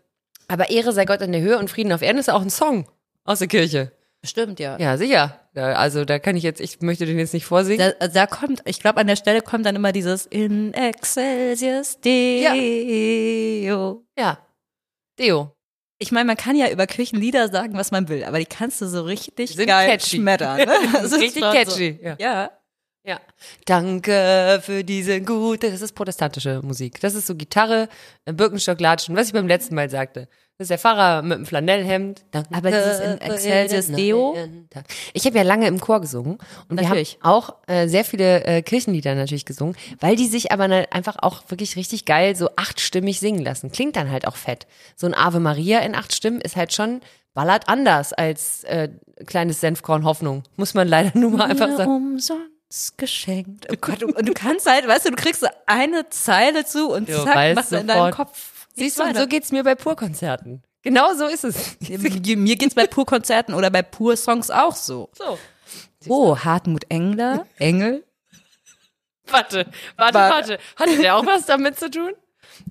aber Ehre sei Gott in der Höhe und Frieden auf Erden ist auch ein Song aus der Kirche. Stimmt, ja. Ja, sicher. Ja, also da kann ich jetzt, ich möchte den jetzt nicht vorsingen. Da, da kommt, ich glaube, an der Stelle kommt dann immer dieses In excelsis Deo. Ja. Deo. Ich meine, man kann ja über Kirchenlieder sagen, was man will, aber die kannst du so richtig Sind geil catchy. schmettern. Ne? Das ist Richtig catchy. So. Ja. Ja. Ja. Danke für diese gute, das ist protestantische Musik. Das ist so Gitarre, äh, Birkenstock, Latschen, was ich beim letzten Mal sagte. Das ist der Pfarrer mit dem Flanellhemd. Danke Aber dieses in für Excelsis Deo? Ich habe ja lange im Chor gesungen und Natürlich. wir haben auch äh, sehr viele äh, Kirchenlieder natürlich gesungen, weil die sich aber ne, einfach auch wirklich richtig geil so achtstimmig singen lassen. Klingt dann halt auch fett. So ein Ave Maria in acht Stimmen ist halt schon ballert anders als äh, kleines Senfkorn Hoffnung. Muss man leider nur mal einfach sagen. umsonst geschenkt. Oh Gott, und du kannst halt, weißt du, du kriegst so eine Zeile zu und Du zack, machst du in deinem Kopf. Siehst du, so geht's mir bei Purkonzerten. Genau so ist es. Mir geht's bei Pur-Konzerten oder bei Pur-Songs auch so. So. Oh, Hartmut Engler, Engel. Warte, warte, Warte. warte. Hatte der auch was damit zu tun?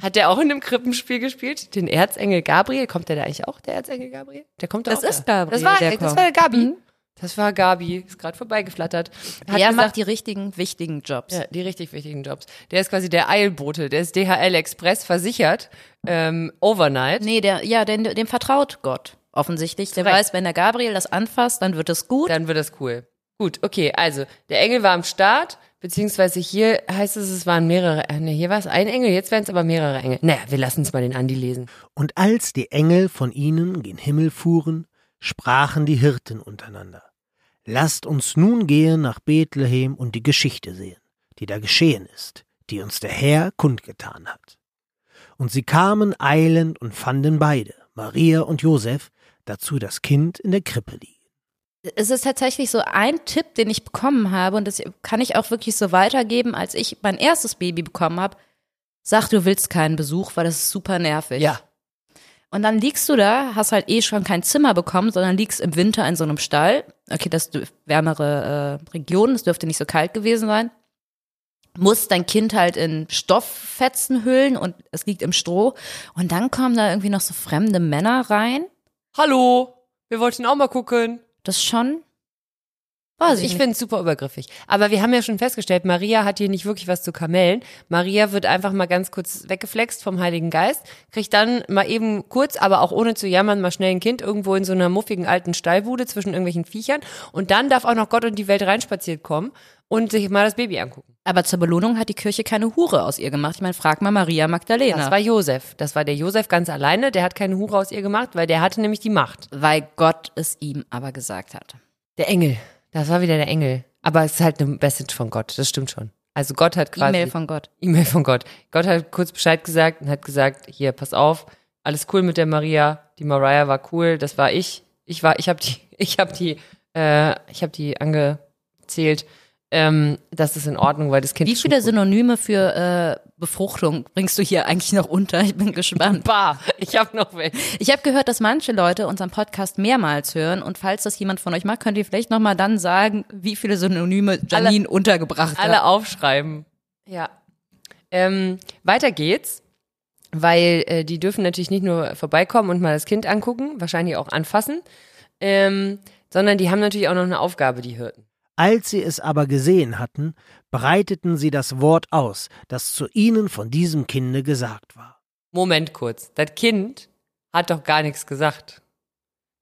Hat der auch in einem Krippenspiel gespielt? Den Erzengel Gabriel? Kommt der da eigentlich auch, der Erzengel Gabriel? Der kommt da Das auch ist da. Gabriel, Das war, der das war der Gabi. Mhm. Das war Gabi, ist gerade vorbeigeflattert. Hat Er gesagt, macht die richtigen, wichtigen Jobs. ja, die richtig wichtigen Jobs. Der ist quasi der Eilbote, der ist DHL Express versichert, ähm, overnight. Nee, der, ja, dem, dem vertraut Gott. Offensichtlich. Der Korrekt. weiß, wenn der Gabriel das anfasst, dann wird es gut. Dann wird das cool. Gut, okay, also der Engel war am Start, beziehungsweise hier heißt es, es waren mehrere, nee, hier war es ein Engel, jetzt werden es aber mehrere Engel. Naja, wir lassen es mal den Andi lesen. Und als die Engel von ihnen gen Himmel fuhren, sprachen die Hirten untereinander. Lasst uns nun gehen nach Bethlehem und die Geschichte sehen, die da geschehen ist, die uns der Herr kundgetan hat. Und sie kamen eilend und fanden beide, Maria und Josef, dazu das Kind in der Krippe liegen. es ist tatsächlich so ein Tipp, den ich bekommen habe, und das kann ich auch wirklich so weitergeben, als ich mein erstes Baby bekommen habe. Sag, du willst keinen Besuch, weil das ist super nervig. Ja. Und dann liegst du da, hast halt eh schon kein Zimmer bekommen, sondern liegst im Winter in so einem Stall. Okay, das dürf- wärmere äh, Region, es dürfte nicht so kalt gewesen sein. Musst dein Kind halt in Stofffetzen hüllen und es liegt im Stroh. Und dann kommen da irgendwie noch so fremde Männer rein. Hallo, wir wollten auch mal gucken. Das schon. Weiß ich, finde es super übergriffig. Aber wir haben ja schon festgestellt, Maria hat hier nicht wirklich was zu kamellen. Maria wird einfach mal ganz kurz weggeflext vom Heiligen Geist, kriegt dann mal eben kurz, aber auch ohne zu jammern, mal schnell ein Kind irgendwo in so einer muffigen alten Stallbude zwischen irgendwelchen Viechern. Und dann darf auch noch Gott und die Welt reinspaziert kommen und sich mal das Baby angucken. Aber zur Belohnung hat die Kirche keine Hure aus ihr gemacht. Ich meine, frag mal Maria Magdalena. Das war Josef. Das war der Josef ganz alleine. Der hat keine Hure aus ihr gemacht, weil der hatte nämlich die Macht. weil Gott es ihm aber gesagt hat. Der Engel. Das war wieder der Engel. Aber es ist halt eine Message von Gott. Das stimmt schon. Also Gott hat quasi. E-Mail von Gott. E-Mail von Gott. Gott hat kurz Bescheid gesagt und hat gesagt, hier, pass auf, alles cool mit der Maria. Die Mariah war cool, das war ich. Ich war, ich habe die, ich habe die, äh, ich habe die angezählt. Ähm, das ist in Ordnung, weil das Kind Wie viele. Synonyme für äh, Befruchtung bringst du hier eigentlich noch unter? Ich bin gespannt. Bah, ich habe noch welche. Ich habe gehört, dass manche Leute unseren Podcast mehrmals hören und falls das jemand von euch macht, könnt ihr vielleicht noch mal dann sagen, wie viele Synonyme Janine untergebracht Alle hat. aufschreiben. Ja. Ähm, weiter geht's, weil äh, die dürfen natürlich nicht nur vorbeikommen und mal das Kind angucken, wahrscheinlich auch anfassen, ähm, sondern die haben natürlich auch noch eine Aufgabe, die Hirten. Als sie es aber gesehen hatten, breiteten sie das Wort aus, das zu ihnen von diesem Kinde gesagt war. Moment kurz. Das Kind hat doch gar nichts gesagt.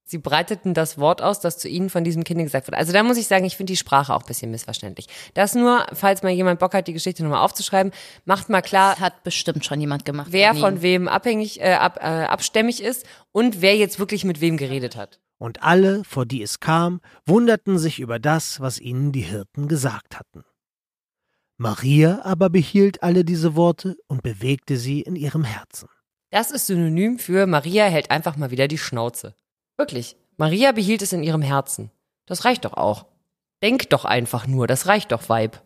Sie breiteten das Wort aus, das zu ihnen von diesem Kind gesagt wurde. Also da muss ich sagen, ich finde die Sprache auch ein bisschen missverständlich. Das nur, falls mal jemand Bock hat, die Geschichte nochmal aufzuschreiben, macht mal klar, Das hat bestimmt schon jemand gemacht. wer von wem abhängig, äh, ab, äh, abstämmig ist und wer jetzt wirklich mit wem geredet hat. Und alle, vor die es kam, wunderten sich über das, was ihnen die Hirten gesagt hatten. Maria aber behielt alle diese Worte und bewegte sie in ihrem Herzen. Das ist synonym für Maria hält einfach mal wieder die Schnauze. Wirklich. Maria behielt es in ihrem Herzen. Das reicht doch auch. Denk doch einfach nur, das reicht doch, Weib.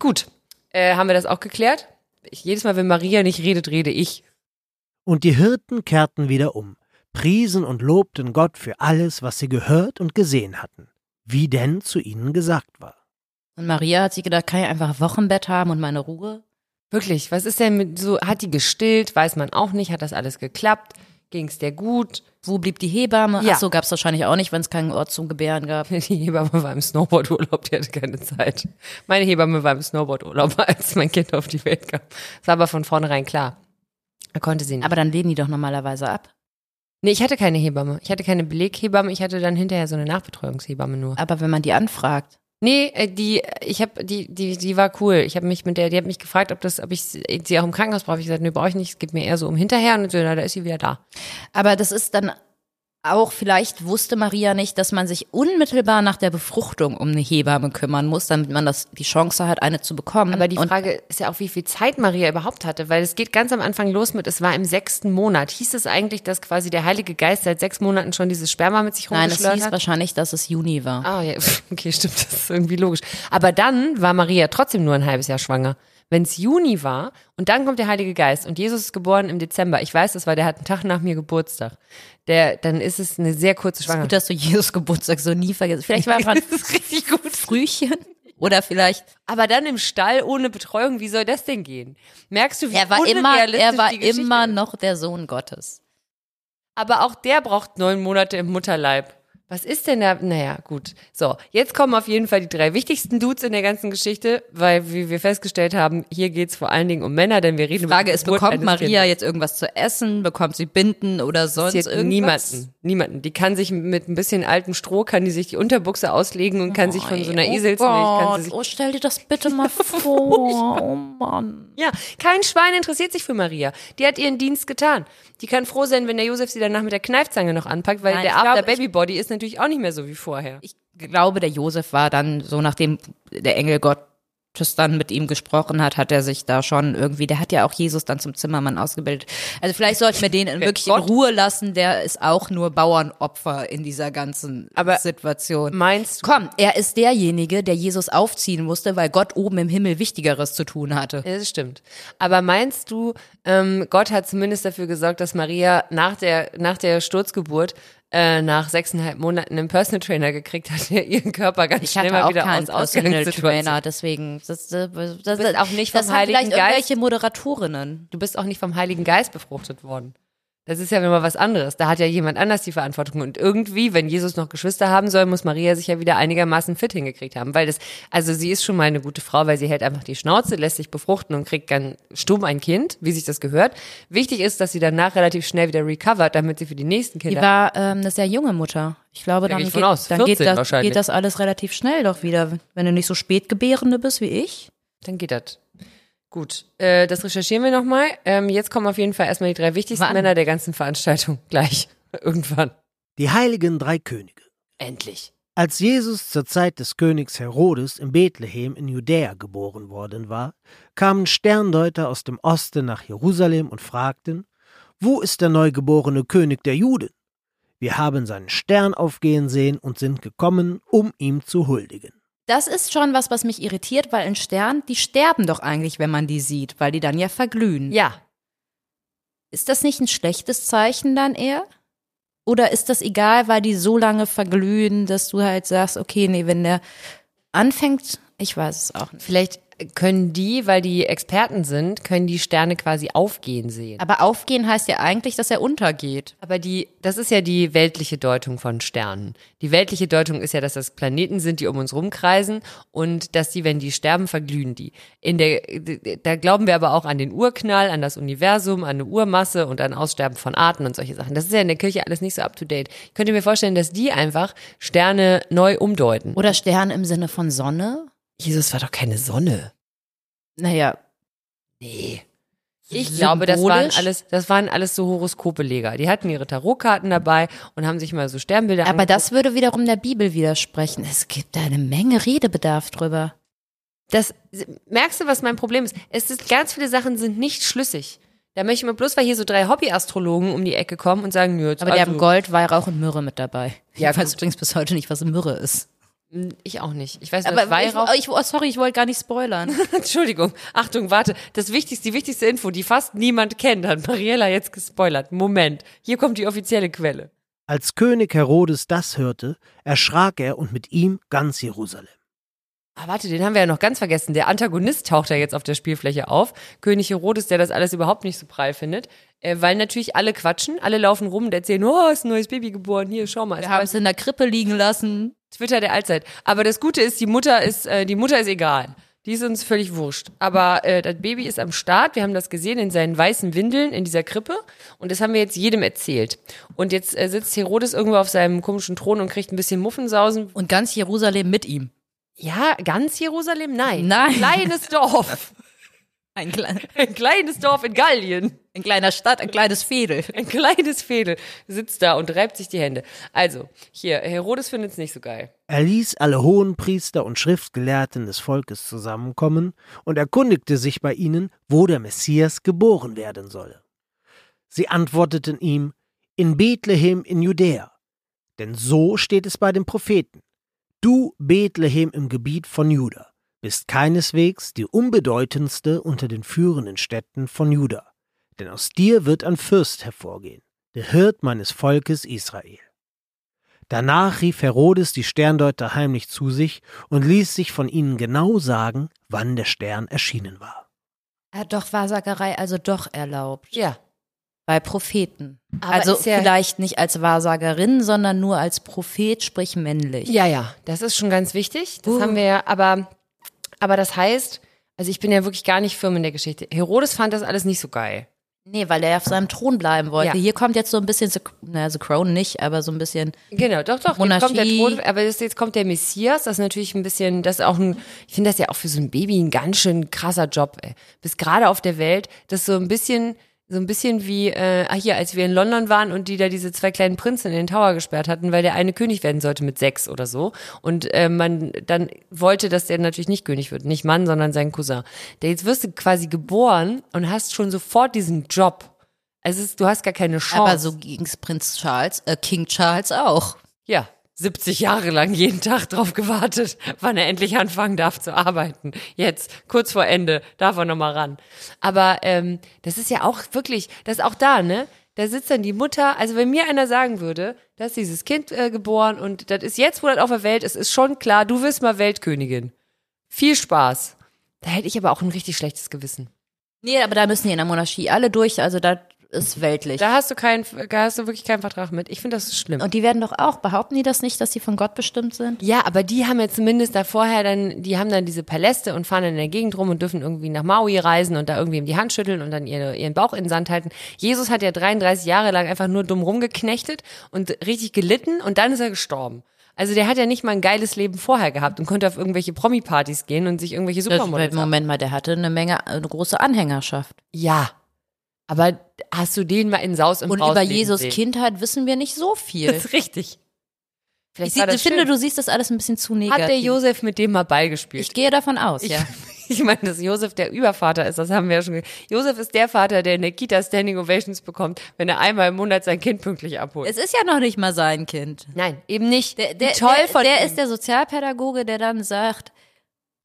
Gut, äh, haben wir das auch geklärt? Ich, jedes Mal, wenn Maria nicht redet, rede ich. Und die Hirten kehrten wieder um, priesen und lobten Gott für alles, was sie gehört und gesehen hatten, wie denn zu ihnen gesagt war. Und Maria hat sich gedacht, kann ich einfach Wochenbett haben und meine Ruhe? Wirklich, was ist denn mit so, hat die gestillt, weiß man auch nicht, hat das alles geklappt, ging's der gut? Wo blieb die Hebamme? Ja. Ach so, gab's wahrscheinlich auch nicht, wenn es keinen Ort zum Gebären gab. Die Hebamme war im Snowboardurlaub, die hatte keine Zeit. Meine Hebamme war im Snowboardurlaub, als mein Kind auf die Welt kam. Das war aber von vornherein klar. Er konnte sie nicht. Aber dann lehnen die doch normalerweise ab. Nee, ich hatte keine Hebamme. Ich hatte keine Beleghebamme, ich hatte dann hinterher so eine Nachbetreuungshebamme nur. Aber wenn man die anfragt, Nee, äh, die, ich habe die, die, die war cool. Ich habe mich mit der, die hat mich gefragt, ob das, ob ich sie auch im Krankenhaus brauche. Ich gesagt, nee, brauche ich nicht. Es geht mir eher so um hinterher und so, na, da ist sie wieder da. Aber das ist dann auch, vielleicht wusste Maria nicht, dass man sich unmittelbar nach der Befruchtung um eine Hebamme kümmern muss, damit man das, die Chance hat, eine zu bekommen. Aber die Und Frage ist ja auch, wie viel Zeit Maria überhaupt hatte, weil es geht ganz am Anfang los mit, es war im sechsten Monat. Hieß es eigentlich, dass quasi der Heilige Geist seit sechs Monaten schon dieses Sperma mit sich nein, es rumgeschleudert hieß hat? wahrscheinlich, dass es Juni war. Ah, ja, okay, stimmt, das ist irgendwie logisch. Aber dann war Maria trotzdem nur ein halbes Jahr schwanger. Wenn es Juni war und dann kommt der Heilige Geist und Jesus ist geboren im Dezember. Ich weiß das, weil der hat einen Tag nach mir Geburtstag. Der, dann ist es eine sehr kurze Gut, Schwangerschaft. dass du Jesus Geburtstag so nie vergessen. Vielleicht war ist richtig gut. Frühchen oder vielleicht Aber dann im Stall ohne Betreuung, wie soll das denn gehen? Merkst du, wie er war immer, er war immer noch der Sohn Gottes. Aber auch der braucht neun Monate im Mutterleib. Was ist denn da? Naja, gut. So, jetzt kommen auf jeden Fall die drei wichtigsten Dudes in der ganzen Geschichte, weil, wie wir festgestellt haben, hier geht's vor allen Dingen um Männer, denn wir reden Die Frage über ist, bekommt Maria Kindes. jetzt irgendwas zu essen? Bekommt sie Binden oder sonst irgendwas? niemanden, niemanden. Die kann sich mit ein bisschen altem Stroh, kann die sich die Unterbuchse auslegen und kann sich von so einer Eselsmilch, kann sie sich oh, stell dir das bitte mal vor. oh Mann. Ja, kein Schwein interessiert sich für Maria. Die hat ihren Dienst getan. Die kann froh sein, wenn der Josef sie danach mit der Kneifzange noch anpackt, weil Nein, der After glaub, Baby Body ist natürlich auch nicht mehr so wie vorher. Ich glaube, der Josef war dann so, nachdem der Engel Gottes dann mit ihm gesprochen hat, hat er sich da schon irgendwie, der hat ja auch Jesus dann zum Zimmermann ausgebildet. Also vielleicht sollten wir den wirklich in Gott? Ruhe lassen, der ist auch nur Bauernopfer in dieser ganzen Aber Situation. Meinst du? Komm, er ist derjenige, der Jesus aufziehen musste, weil Gott oben im Himmel Wichtigeres zu tun hatte. Ja, das stimmt. Aber meinst du, ähm, Gott hat zumindest dafür gesorgt, dass Maria nach der, nach der Sturzgeburt äh, nach sechseinhalb Monaten einen Personal Trainer gekriegt hat, der ihren Körper ganz Ich schnell mal wieder aus Personal Trainer, deswegen das, das, das, bist auch nicht vom das Heiligen Geist. Moderatorinnen. Du bist auch nicht vom Heiligen Geist befruchtet worden. Das ist ja immer was anderes. Da hat ja jemand anders die Verantwortung. Und irgendwie, wenn Jesus noch Geschwister haben soll, muss Maria sich ja wieder einigermaßen fit hingekriegt haben. Weil das, also sie ist schon mal eine gute Frau, weil sie hält einfach die Schnauze, lässt sich befruchten und kriegt dann stumm ein Kind, wie sich das gehört. Wichtig ist, dass sie danach relativ schnell wieder recovert, damit sie für die nächsten Die Kinder. war ähm, eine sehr junge Mutter. Ich glaube, Da dann, geht, aus. dann 14 geht, das, geht das alles relativ schnell doch wieder, wenn du nicht so spätgebärende bist wie ich. Dann geht das. Gut, äh, das recherchieren wir nochmal. Ähm, jetzt kommen auf jeden Fall erstmal die drei wichtigsten Wann? Männer der ganzen Veranstaltung. Gleich. Irgendwann. Die heiligen drei Könige. Endlich. Als Jesus zur Zeit des Königs Herodes in Bethlehem in Judäa geboren worden war, kamen Sterndeuter aus dem Osten nach Jerusalem und fragten, wo ist der neugeborene König der Juden? Wir haben seinen Stern aufgehen sehen und sind gekommen, um ihm zu huldigen. Das ist schon was, was mich irritiert, weil ein Stern, die sterben doch eigentlich, wenn man die sieht, weil die dann ja verglühen. Ja, Ist das nicht ein schlechtes Zeichen dann eher? Oder ist das egal, weil die so lange verglühen, dass du halt sagst, okay, nee, wenn der anfängt, ich weiß es auch nicht. Vielleicht können die, weil die Experten sind, können die Sterne quasi aufgehen sehen. Aber aufgehen heißt ja eigentlich, dass er untergeht. Aber die, das ist ja die weltliche Deutung von Sternen. Die weltliche Deutung ist ja, dass das Planeten sind, die um uns rumkreisen und dass die, wenn die sterben, verglühen die. In der, da glauben wir aber auch an den Urknall, an das Universum, an eine Urmasse und an Aussterben von Arten und solche Sachen. Das ist ja in der Kirche alles nicht so up to date. Ich könnte mir vorstellen, dass die einfach Sterne neu umdeuten. Oder Stern im Sinne von Sonne? Jesus war doch keine Sonne. Naja, Nee. Ich glaube, das waren alles, das waren alles so Horoskopeleger. Die hatten ihre Tarotkarten dabei und haben sich mal so Sternbilder aber angeguckt. das würde wiederum der Bibel widersprechen. Es gibt da eine Menge Redebedarf drüber. das, merkst du, was mein Problem ist? Es ist, ganz viele Sachen sind nicht schlüssig. Da möchte ich mal bloß, weil hier so drei Hobbyastrologen um die Ecke kommen und sagen, nö, jetzt Aber die also, haben Gold, Weihrauch und Myrrhe mit dabei. Ja, ich weiß übrigens bis heute nicht, was Myrrhe ist. Ich auch nicht. Ich weiß nur, Aber Weihrauch. ich, ich, oh, sorry, ich wollte gar nicht spoilern. Entschuldigung. Achtung, warte. Das wichtigste, die wichtigste Info, die fast niemand kennt, hat Mariella jetzt gespoilert. Moment. Hier kommt die offizielle Quelle. Als König Herodes das hörte, erschrak er und mit ihm ganz Jerusalem. Ah, warte, den haben wir ja noch ganz vergessen. Der Antagonist taucht ja jetzt auf der Spielfläche auf. König Herodes, der das alles überhaupt nicht so prall findet. Äh, weil natürlich alle quatschen, alle laufen rum und erzählen, oh, ist ein neues Baby geboren, hier, schau mal. Wir haben es in der Krippe liegen lassen. Twitter der Allzeit. Aber das Gute ist, die Mutter ist, äh, die Mutter ist egal. Die ist uns völlig wurscht. Aber äh, das Baby ist am Start. Wir haben das gesehen in seinen weißen Windeln in dieser Krippe. Und das haben wir jetzt jedem erzählt. Und jetzt äh, sitzt Herodes irgendwo auf seinem komischen Thron und kriegt ein bisschen Muffensausen. Und ganz Jerusalem mit ihm. Ja, ganz Jerusalem? Nein. Nein. Kleines Dorf. Ein, klein, Ein kleines Dorf in Gallien. ein kleiner Stadt, ein kleines Fädel. Ein kleines Fädel sitzt da und reibt sich die Hände. Also, hier, Herodes findet es nicht so geil. Er ließ alle Hohenpriester und Schriftgelehrten des Volkes zusammenkommen und erkundigte sich bei ihnen, wo der Messias geboren werden solle. Sie antworteten ihm, in Bethlehem in Judäa. Denn so steht es bei den Propheten. Du, Bethlehem im Gebiet von Juda, bist keineswegs die unbedeutendste unter den führenden Städten von Juda. Denn aus dir wird ein Fürst hervorgehen, der Hirt meines Volkes Israel. Danach rief Herodes die Sterndeuter heimlich zu sich und ließ sich von ihnen genau sagen, wann der Stern erschienen war. Ja, doch war Sagerei also doch erlaubt. Ja. Bei Propheten. Aber also ja- vielleicht nicht als Wahrsagerin, sondern nur als Prophet, sprich männlich. Ja, ja, das ist schon ganz wichtig. Das haben wir ja, aber, aber das heißt, also ich bin ja wirklich gar nicht firm in der Geschichte. Herodes fand das alles nicht so geil. Nee, weil er auf seinem Thron bleiben wollte. Ja. Hier kommt jetzt so ein bisschen, The, naja, The Crown nicht, aber so ein bisschen, Genau, doch, doch. Jetzt Monarchie. kommt der Thron, aber jetzt, jetzt kommt der Messias. Das ist natürlich ein bisschen, das ist auch ein, ich finde das ja auch für so ein Baby ein ganz schön krasser Job. Ey. Bis gerade auf der Welt, das ist so ein bisschen, so ein bisschen wie, äh, ah hier, als wir in London waren und die da diese zwei kleinen Prinzen in den Tower gesperrt hatten, weil der eine König werden sollte mit sechs oder so. Und äh, man dann wollte, dass der natürlich nicht König wird, nicht Mann, sondern sein Cousin. Der jetzt wirst du quasi geboren und hast schon sofort diesen Job. Also es ist, du hast gar keine Chance. aber so ging's Prinz Charles, äh, King Charles auch. Ja, 70 Jahre lang jeden Tag drauf gewartet, wann er endlich anfangen darf zu arbeiten. Jetzt, kurz vor Ende, darf er nochmal ran. Aber ähm, das ist ja auch wirklich, das ist auch da, ne? Da sitzt dann die Mutter, also wenn mir einer sagen würde, da ist dieses Kind äh, geboren und das ist jetzt, wo das auf der Welt ist, ist schon klar, du wirst mal Weltkönigin. Viel Spaß. Da hätte ich aber auch ein richtig schlechtes Gewissen. Nee, aber da müssen die in der Monarchie alle durch, also das ist weltlich. Da hast du keinen, da hast du wirklich keinen Vertrag mit. Ich finde das ist schlimm. Und die werden doch auch, behaupten die das nicht, dass sie von Gott bestimmt sind? Ja, aber die haben ja zumindest da vorher dann, die haben dann diese Paläste und fahren dann in der Gegend rum und dürfen irgendwie nach Maui reisen und da irgendwie ihm die Hand schütteln und dann ihre, ihren Bauch in den Sand halten. Jesus hat ja 33 Jahre lang einfach nur dumm rumgeknechtet und richtig gelitten und dann ist er gestorben. Also der hat ja nicht mal ein geiles Leben vorher gehabt und konnte auf irgendwelche Promi-Partys gehen und sich irgendwelche Supermodels Moment mal, der hatte eine Menge, eine große Anhängerschaft. Ja. Aber hast du den mal in Saus und Und Braus über leben Jesus sehen? Kindheit wissen wir nicht so viel. Das ist richtig. Ich, Vielleicht sie- ich finde, schön. du siehst das alles ein bisschen zu negativ. Hat der Josef mit dem mal Ball gespielt? Ich gehe davon aus, Ich, ja. ich meine, dass Josef der Übervater ist, das haben wir ja schon. ge- Josef ist der Vater, der in der Kita Standing Ovations bekommt, wenn er einmal im Monat sein Kind pünktlich abholt. Es ist ja noch nicht mal sein Kind. Nein, eben nicht. Der, der, Toll der, von der ihm. ist der Sozialpädagoge, der dann sagt,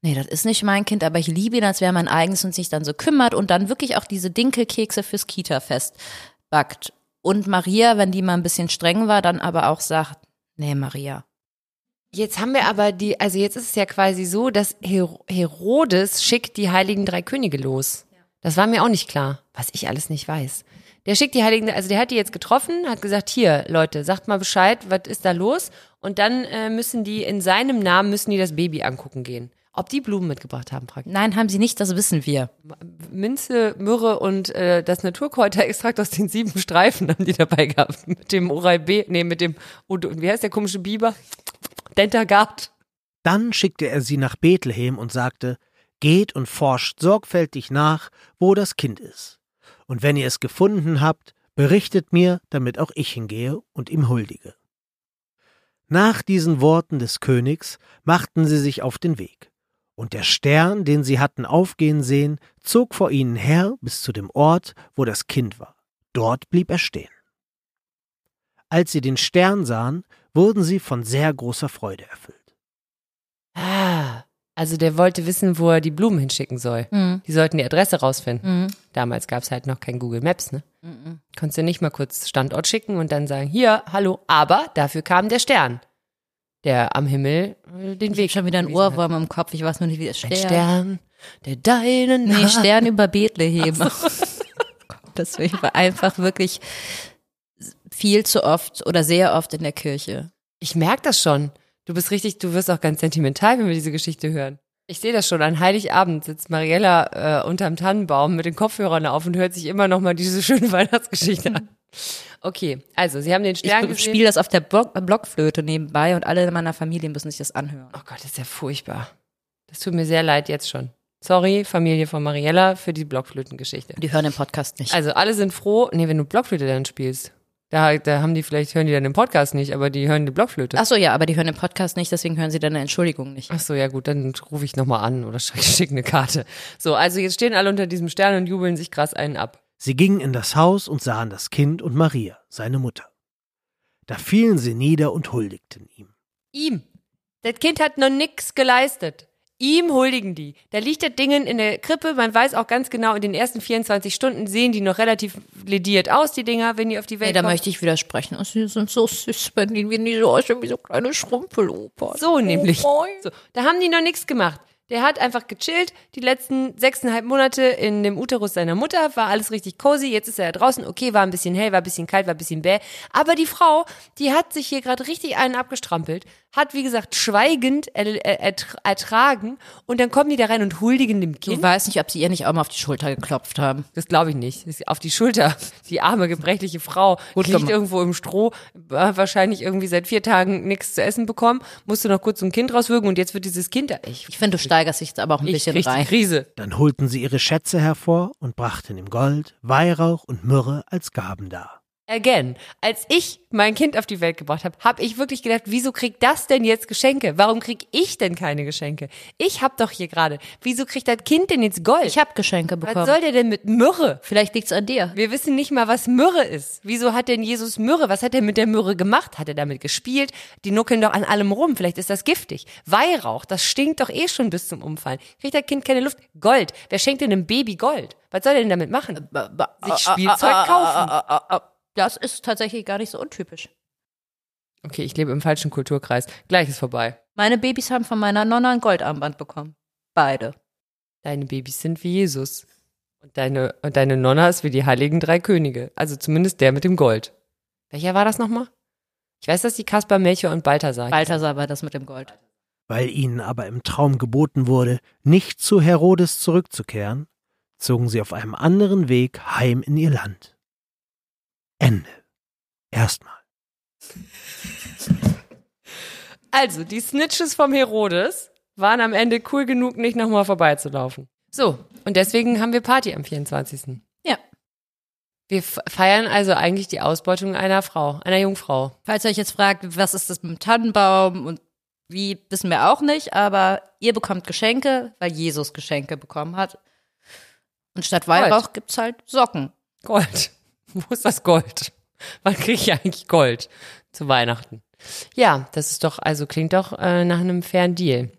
nee, das ist nicht mein Kind, aber ich liebe ihn, als wäre mein eigenes und sich dann so kümmert und dann wirklich auch diese Dinkelkekse fürs Kita-Fest backt. Und Maria, wenn die mal ein bisschen streng war, dann aber auch sagt, nee, Maria. Jetzt haben wir aber die, also jetzt ist es ja quasi so, dass Her Herodes schickt die heiligen drei Könige los. Das war mir auch nicht klar, was ich alles nicht weiß. Der schickt die heiligen, also der hat die jetzt getroffen, hat gesagt, hier, Leute, sagt mal Bescheid, was ist da los? Und dann äh, müssen die in seinem Namen müssen die das Baby angucken gehen. Ob die Blumen mitgebracht haben, praktisch. Nein, haben sie nicht, das wissen wir. Minze, Myrrhe und äh, das Naturkräuterextrakt aus den sieben Streifen haben die dabei gehabt. Mit dem Oral B, nee, mit dem, wie heißt der komische Biber? Dentagard. Dann schickte er sie nach Bethlehem und sagte, Geht und forscht sorgfältig nach, wo das Kind ist. Und wenn ihr es gefunden habt, berichtet mir, damit auch ich hingehe und ihm huldige. Nach diesen Worten des Königs machten sie sich auf den Weg. Und der Stern, den sie hatten aufgehen sehen, zog vor ihnen her bis zu dem Ort, wo das Kind war. Dort blieb er stehen. Als sie den Stern sahen, wurden sie von sehr großer Freude erfüllt. Ah, also der wollte wissen, wo er die Blumen hinschicken soll. Mhm. Die sollten die Adresse rausfinden. Mhm. Damals gab es halt noch kein Google Maps, ne? Mhm. Konntest du nicht mal kurz Standort schicken und dann sagen, hier, hallo, aber dafür kam der Stern, der am Himmel äh, den Ich Weg hab schon wieder ein hat. Ohrwurm im Kopf, ich weiß nur nicht, wie das Ein Stern. Stern, der deinen Nee, Stern über Bethlehem. Deswegen war einfach wirklich viel zu oft oder sehr oft in der Kirche. Ich merke das schon. Du bist richtig, du wirst auch ganz sentimental, wenn wir diese Geschichte hören. Ich sehe das schon. An Heiligabend sitzt Mariella äh, unterm Tannenbaum mit den Kopfhörern auf und hört sich immer noch mal diese schöne Weihnachtsgeschichte an. Okay, also Sie haben den Stern Ich gesehen. spiele das auf der Block Blockflöte nebenbei und alle in meiner Familie müssen sich das anhören. Oh Gott, das ist ja furchtbar. Das tut mir sehr leid jetzt schon. Sorry, Familie von Mariella, für die Blockflötengeschichte. Die hören den Podcast nicht. Also alle sind froh. Nee, wenn du Blockflöte dann spielst, da, da haben die vielleicht, hören die dann den Podcast nicht, aber die hören die Blockflöte. Ach so, ja, aber die hören den Podcast nicht, deswegen hören sie deine Entschuldigung nicht. Ach so, ja gut, dann rufe ich nochmal an oder schicke schick eine Karte. So, also jetzt stehen alle unter diesem Stern und jubeln sich krass einen ab. Sie gingen in das Haus und sahen das Kind und Maria, seine Mutter. Da fielen sie nieder und huldigten ihm. Ihm. Das Kind hat noch nix geleistet. Ihm huldigen die. Da liegt das Ding in der Krippe. Man weiß auch ganz genau, in den ersten 24 Stunden sehen die noch relativ lediert aus, die Dinger, wenn die auf die Welt Nee, da kommen. möchte ich widersprechen. Oh, sie sind so süß, wenn die, wenn die so aussehen wie so kleine Schrumpelopern. So nämlich. Oh, So, da haben die noch nichts gemacht. Der hat einfach gechillt, die letzten sechseinhalb Monate in dem Uterus seiner Mutter, war alles richtig cozy, jetzt ist er da draußen, okay, war ein bisschen hell, war ein bisschen kalt, war ein bisschen bäh. Aber die Frau, die hat sich hier gerade richtig einen abgestrampelt, hat, wie gesagt, schweigend er, er, ertra- ertragen und dann kommen die da rein und huldigen dem Ich Kind. weiß nicht, ob sie ihr nicht auch mal auf die Schulter geklopft haben. Das glaube ich nicht. Auf die Schulter. Die arme, gebrechliche Frau liegt gemacht. irgendwo im Stroh, hat wahrscheinlich irgendwie seit vier Tagen nichts zu essen bekommen, musste noch kurz ein Kind rauswürgen und jetzt wird dieses Kind da. Ich, Ich finde, du steigerst dich jetzt aber auch ein ich bisschen rein. Krise. Dann holten sie ihre Schätze hervor und brachten ihm Gold, Weihrauch und Myrrhe als Gaben dar. Again, als ich mein Kind auf die Welt gebracht habe, habe ich wirklich gedacht, wieso kriegt das denn jetzt Geschenke? Warum krieg ich denn keine Geschenke? Ich hab doch hier gerade. Wieso kriegt das Kind denn jetzt Gold? Ich habe Geschenke Was bekommen. soll der denn mit Myrrhe? Vielleicht liegt's an dir. Wir wissen nicht mal, was Myrrhe ist. Wieso hat denn Jesus Myrrhe? Was hat er mit der Myrrhe gemacht? Hat er damit gespielt? Die nuckeln doch an allem rum. Vielleicht ist das giftig. Weihrauch, das stinkt doch eh schon bis zum Umfallen. Kriegt das Kind keine Luft? Gold. Wer schenkt denn einem Baby Gold? Was soll er denn damit machen? Sich Spielzeug kaufen. Das ist tatsächlich gar nicht so untypisch. Okay, ich lebe im falschen Kulturkreis. Gleich ist vorbei. Meine Babys haben von meiner Nonna ein Goldarmband bekommen. Beide. Deine Babys sind wie Jesus. Und deine, und deine Nonna ist wie die heiligen drei Könige. Also zumindest der mit dem Gold. Welcher war das nochmal? Ich weiß, dass die Kaspar, Melchior und Balthasar. Balthasar war das mit dem Gold. Weil ihnen aber im Traum geboten wurde, nicht zu Herodes zurückzukehren, zogen sie auf einem anderen Weg heim in ihr Land. Ende. Erstmal. Also, die Snitches vom Herodes waren am Ende cool genug, nicht nochmal vorbeizulaufen. So, und deswegen haben wir Party am 24. Ja. Wir feiern also eigentlich die Ausbeutung einer Frau, einer Jungfrau. Falls ihr euch jetzt fragt, was ist das mit dem Tannenbaum und wie, wissen wir auch nicht, aber ihr bekommt Geschenke, weil Jesus Geschenke bekommen hat. Und statt Weihrauch gibt's halt Socken. Gold. Wo ist das Gold? Wann kriege ich eigentlich Gold zu Weihnachten? Ja, das ist doch, also klingt doch äh, nach einem fairen Deal.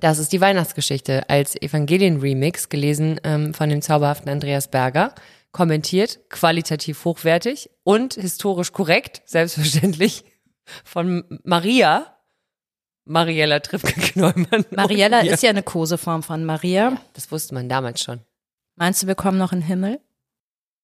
Das ist die Weihnachtsgeschichte als Evangelien-Remix, gelesen ähm, von dem zauberhaften Andreas Berger, kommentiert, qualitativ hochwertig und historisch korrekt, selbstverständlich, von Maria, Mariella Tripke-Kneumann. Mariella ist ja eine Koseform von Maria. Das wusste man damals schon. Meinst du, wir kommen noch in den Himmel?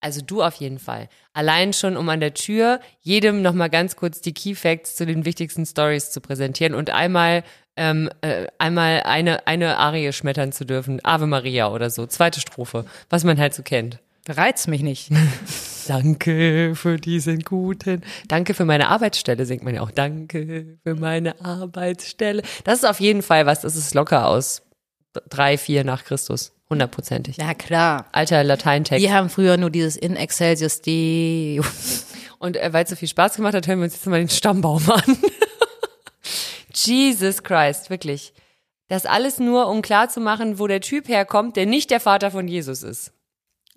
Also du auf jeden Fall. Allein schon, um an der Tür jedem nochmal ganz kurz die Key Facts zu den wichtigsten Stories zu präsentieren und einmal ähm, äh, einmal eine eine Arie schmettern zu dürfen, Ave Maria oder so, zweite Strophe, was man halt so kennt. Reizt mich nicht. Danke für diesen guten, danke für meine Arbeitsstelle singt man ja auch. Danke für meine Arbeitsstelle. Das ist auf jeden Fall was. Das ist locker aus drei, vier nach Christus, hundertprozentig. Ja, klar. Alter Lateintext. Wir haben früher nur dieses In Excelsius Deo. Und äh, weil es so viel Spaß gemacht hat, hören wir uns jetzt mal den Stammbaum an. Jesus Christ, wirklich. Das alles nur, um klarzumachen, wo der Typ herkommt, der nicht der Vater von Jesus ist.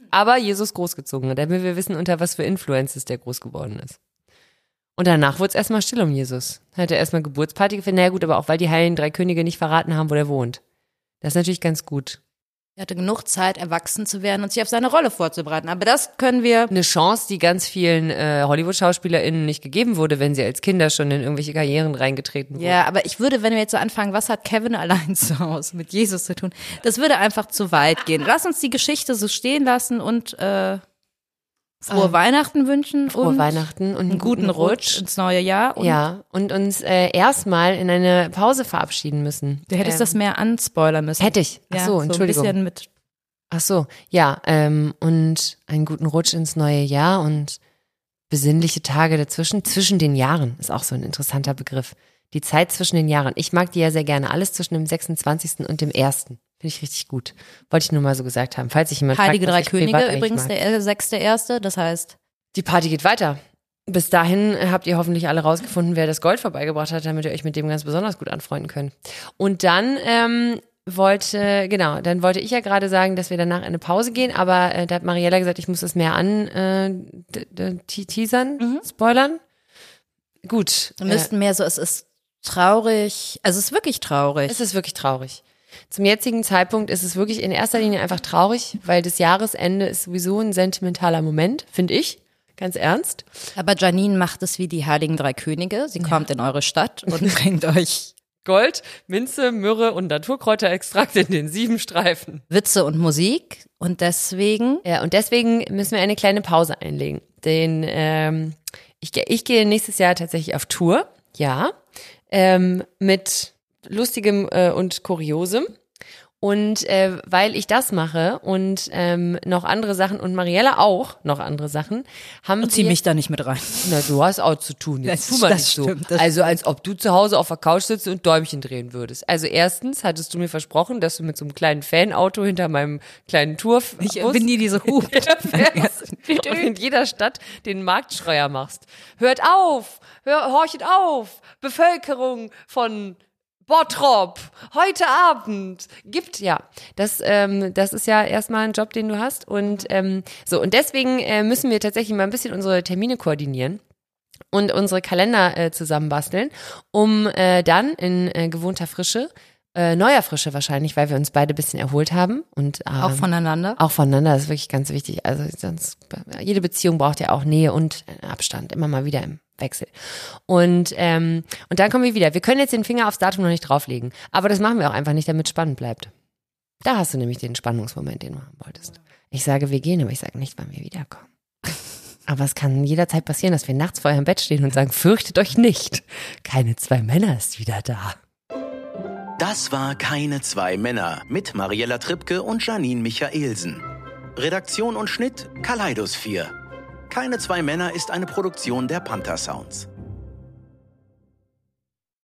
Aber Jesus großgezogen hat, damit wir wissen, unter was für Influences der groß geworden ist. Und danach wurde es erstmal still um Jesus. Hat er erstmal Geburtsparty gefeiert. Naja gut, aber auch weil die heiligen drei Könige nicht verraten haben, wo der wohnt. Das ist natürlich ganz gut. Er hatte genug Zeit, erwachsen zu werden und sich auf seine Rolle vorzubereiten. Aber das können wir. Eine Chance, die ganz vielen äh, Hollywood-SchauspielerInnen nicht gegeben wurde, wenn sie als Kinder schon in irgendwelche Karrieren reingetreten wurden. Ja, aber ich würde, wenn wir jetzt so anfangen, was hat Kevin allein zu Hause mit Jesus zu tun? Das würde einfach zu weit gehen. Lass uns die Geschichte so stehen lassen und äh, frohe Weihnachten wünschen Frohe und Weihnachten und einen guten Rutsch ins neue Jahr. Und Ja, und uns äh, erstmal in eine Pause verabschieden müssen. Du hättest ähm, das mehr anspoilern müssen. Hätte ich. Ach ja, so, Entschuldigung. ein bisschen mit Ach so, ja, ähm, und einen guten Rutsch ins neue Jahr und besinnliche Tage dazwischen, zwischen den Jahren, ist auch so ein interessanter Begriff. Die Zeit zwischen den Jahren. Ich mag die ja sehr gerne. Alles zwischen dem 26. und dem 1. Finde ich richtig gut. Wollte ich nur mal so gesagt haben. Falls sich jemand Heilige fragt, Drei Könige, übrigens mag. der sechste erste. Das heißt, Die Party geht weiter. Bis dahin habt ihr hoffentlich alle rausgefunden, wer das Gold vorbeigebracht hat, damit ihr euch mit dem ganz besonders gut anfreunden könnt. Und dann ähm, wollte, genau, dann wollte ich ja gerade sagen, dass wir danach in eine Pause gehen, aber äh, da hat Mariella gesagt, ich muss das mehr an äh, teasern, spoilern. Gut. wir müssten mehr so, es ist traurig. Also es ist wirklich traurig. Es ist wirklich traurig. Zum jetzigen Zeitpunkt ist es wirklich in erster Linie einfach traurig, weil das Jahresende ist sowieso ein sentimentaler Moment, finde ich. Ganz ernst. Aber Janine macht es wie die Heiligen Drei Könige. Sie kommt in eure Stadt und bringt euch Gold, Minze, Myrrhe und Naturkräuterextrakt in den sieben Streifen. Witze und Musik und deswegen Ja, und deswegen müssen wir eine kleine Pause einlegen. Den, ähm, ich, ich gehe nächstes Jahr tatsächlich auf Tour, ja, ähm, mit lustigem äh, und kuriosem. Und äh, weil ich das mache und ähm, noch andere Sachen und Mariella auch noch andere Sachen, haben zieh wir, mich da nicht mit rein. Na, du hast auch zu tun. Jetzt Das- tu mal das nicht so. stimmt, das also als ob du zu Hause auf der Couch sitzt und Däumchen drehen würdest. Also erstens hattest du mir versprochen, dass du mit so einem kleinen Fanauto hinter meinem kleinen Tour Ich bin nie diese Hub. und in jeder Stadt den Marktschreier machst. Hört auf! Hör, horchet auf! Bevölkerung von Bottrop, heute Abend. Gibt ja, das ähm, das ist ja erstmal ein Job, den du hast und ähm, so und deswegen äh, müssen wir tatsächlich mal ein bisschen unsere Termine koordinieren und unsere Kalender äh, zusammenbasteln, um äh, dann in äh, gewohnter Frische, äh, neuer Frische wahrscheinlich, weil wir uns beide ein bisschen erholt haben und ähm, Auch voneinander. auch voneinander das ist wirklich ganz wichtig. Also sonst jede Beziehung braucht ja auch Nähe und äh, Abstand, immer mal wieder im Wechsel. Und ähm, und dann kommen wir wieder. Wir können jetzt den Finger aufs Datum noch nicht drauflegen, aber das machen wir auch einfach nicht, damit es spannend bleibt. Da hast du nämlich den Spannungsmoment, den du haben wolltest. Ich sage, wir gehen, aber ich sage nicht, wann wir wiederkommen. Aber es kann jederzeit passieren, dass wir nachts vor eurem Bett stehen und sagen, fürchtet euch nicht. Keine zwei Männer ist wieder da. Das war Keine zwei Männer mit Mariella Trippke und Janine Michaelsen. Redaktion und Schnitt Kaleidos 4. Keine zwei Männer ist eine Produktion der Panther Sounds.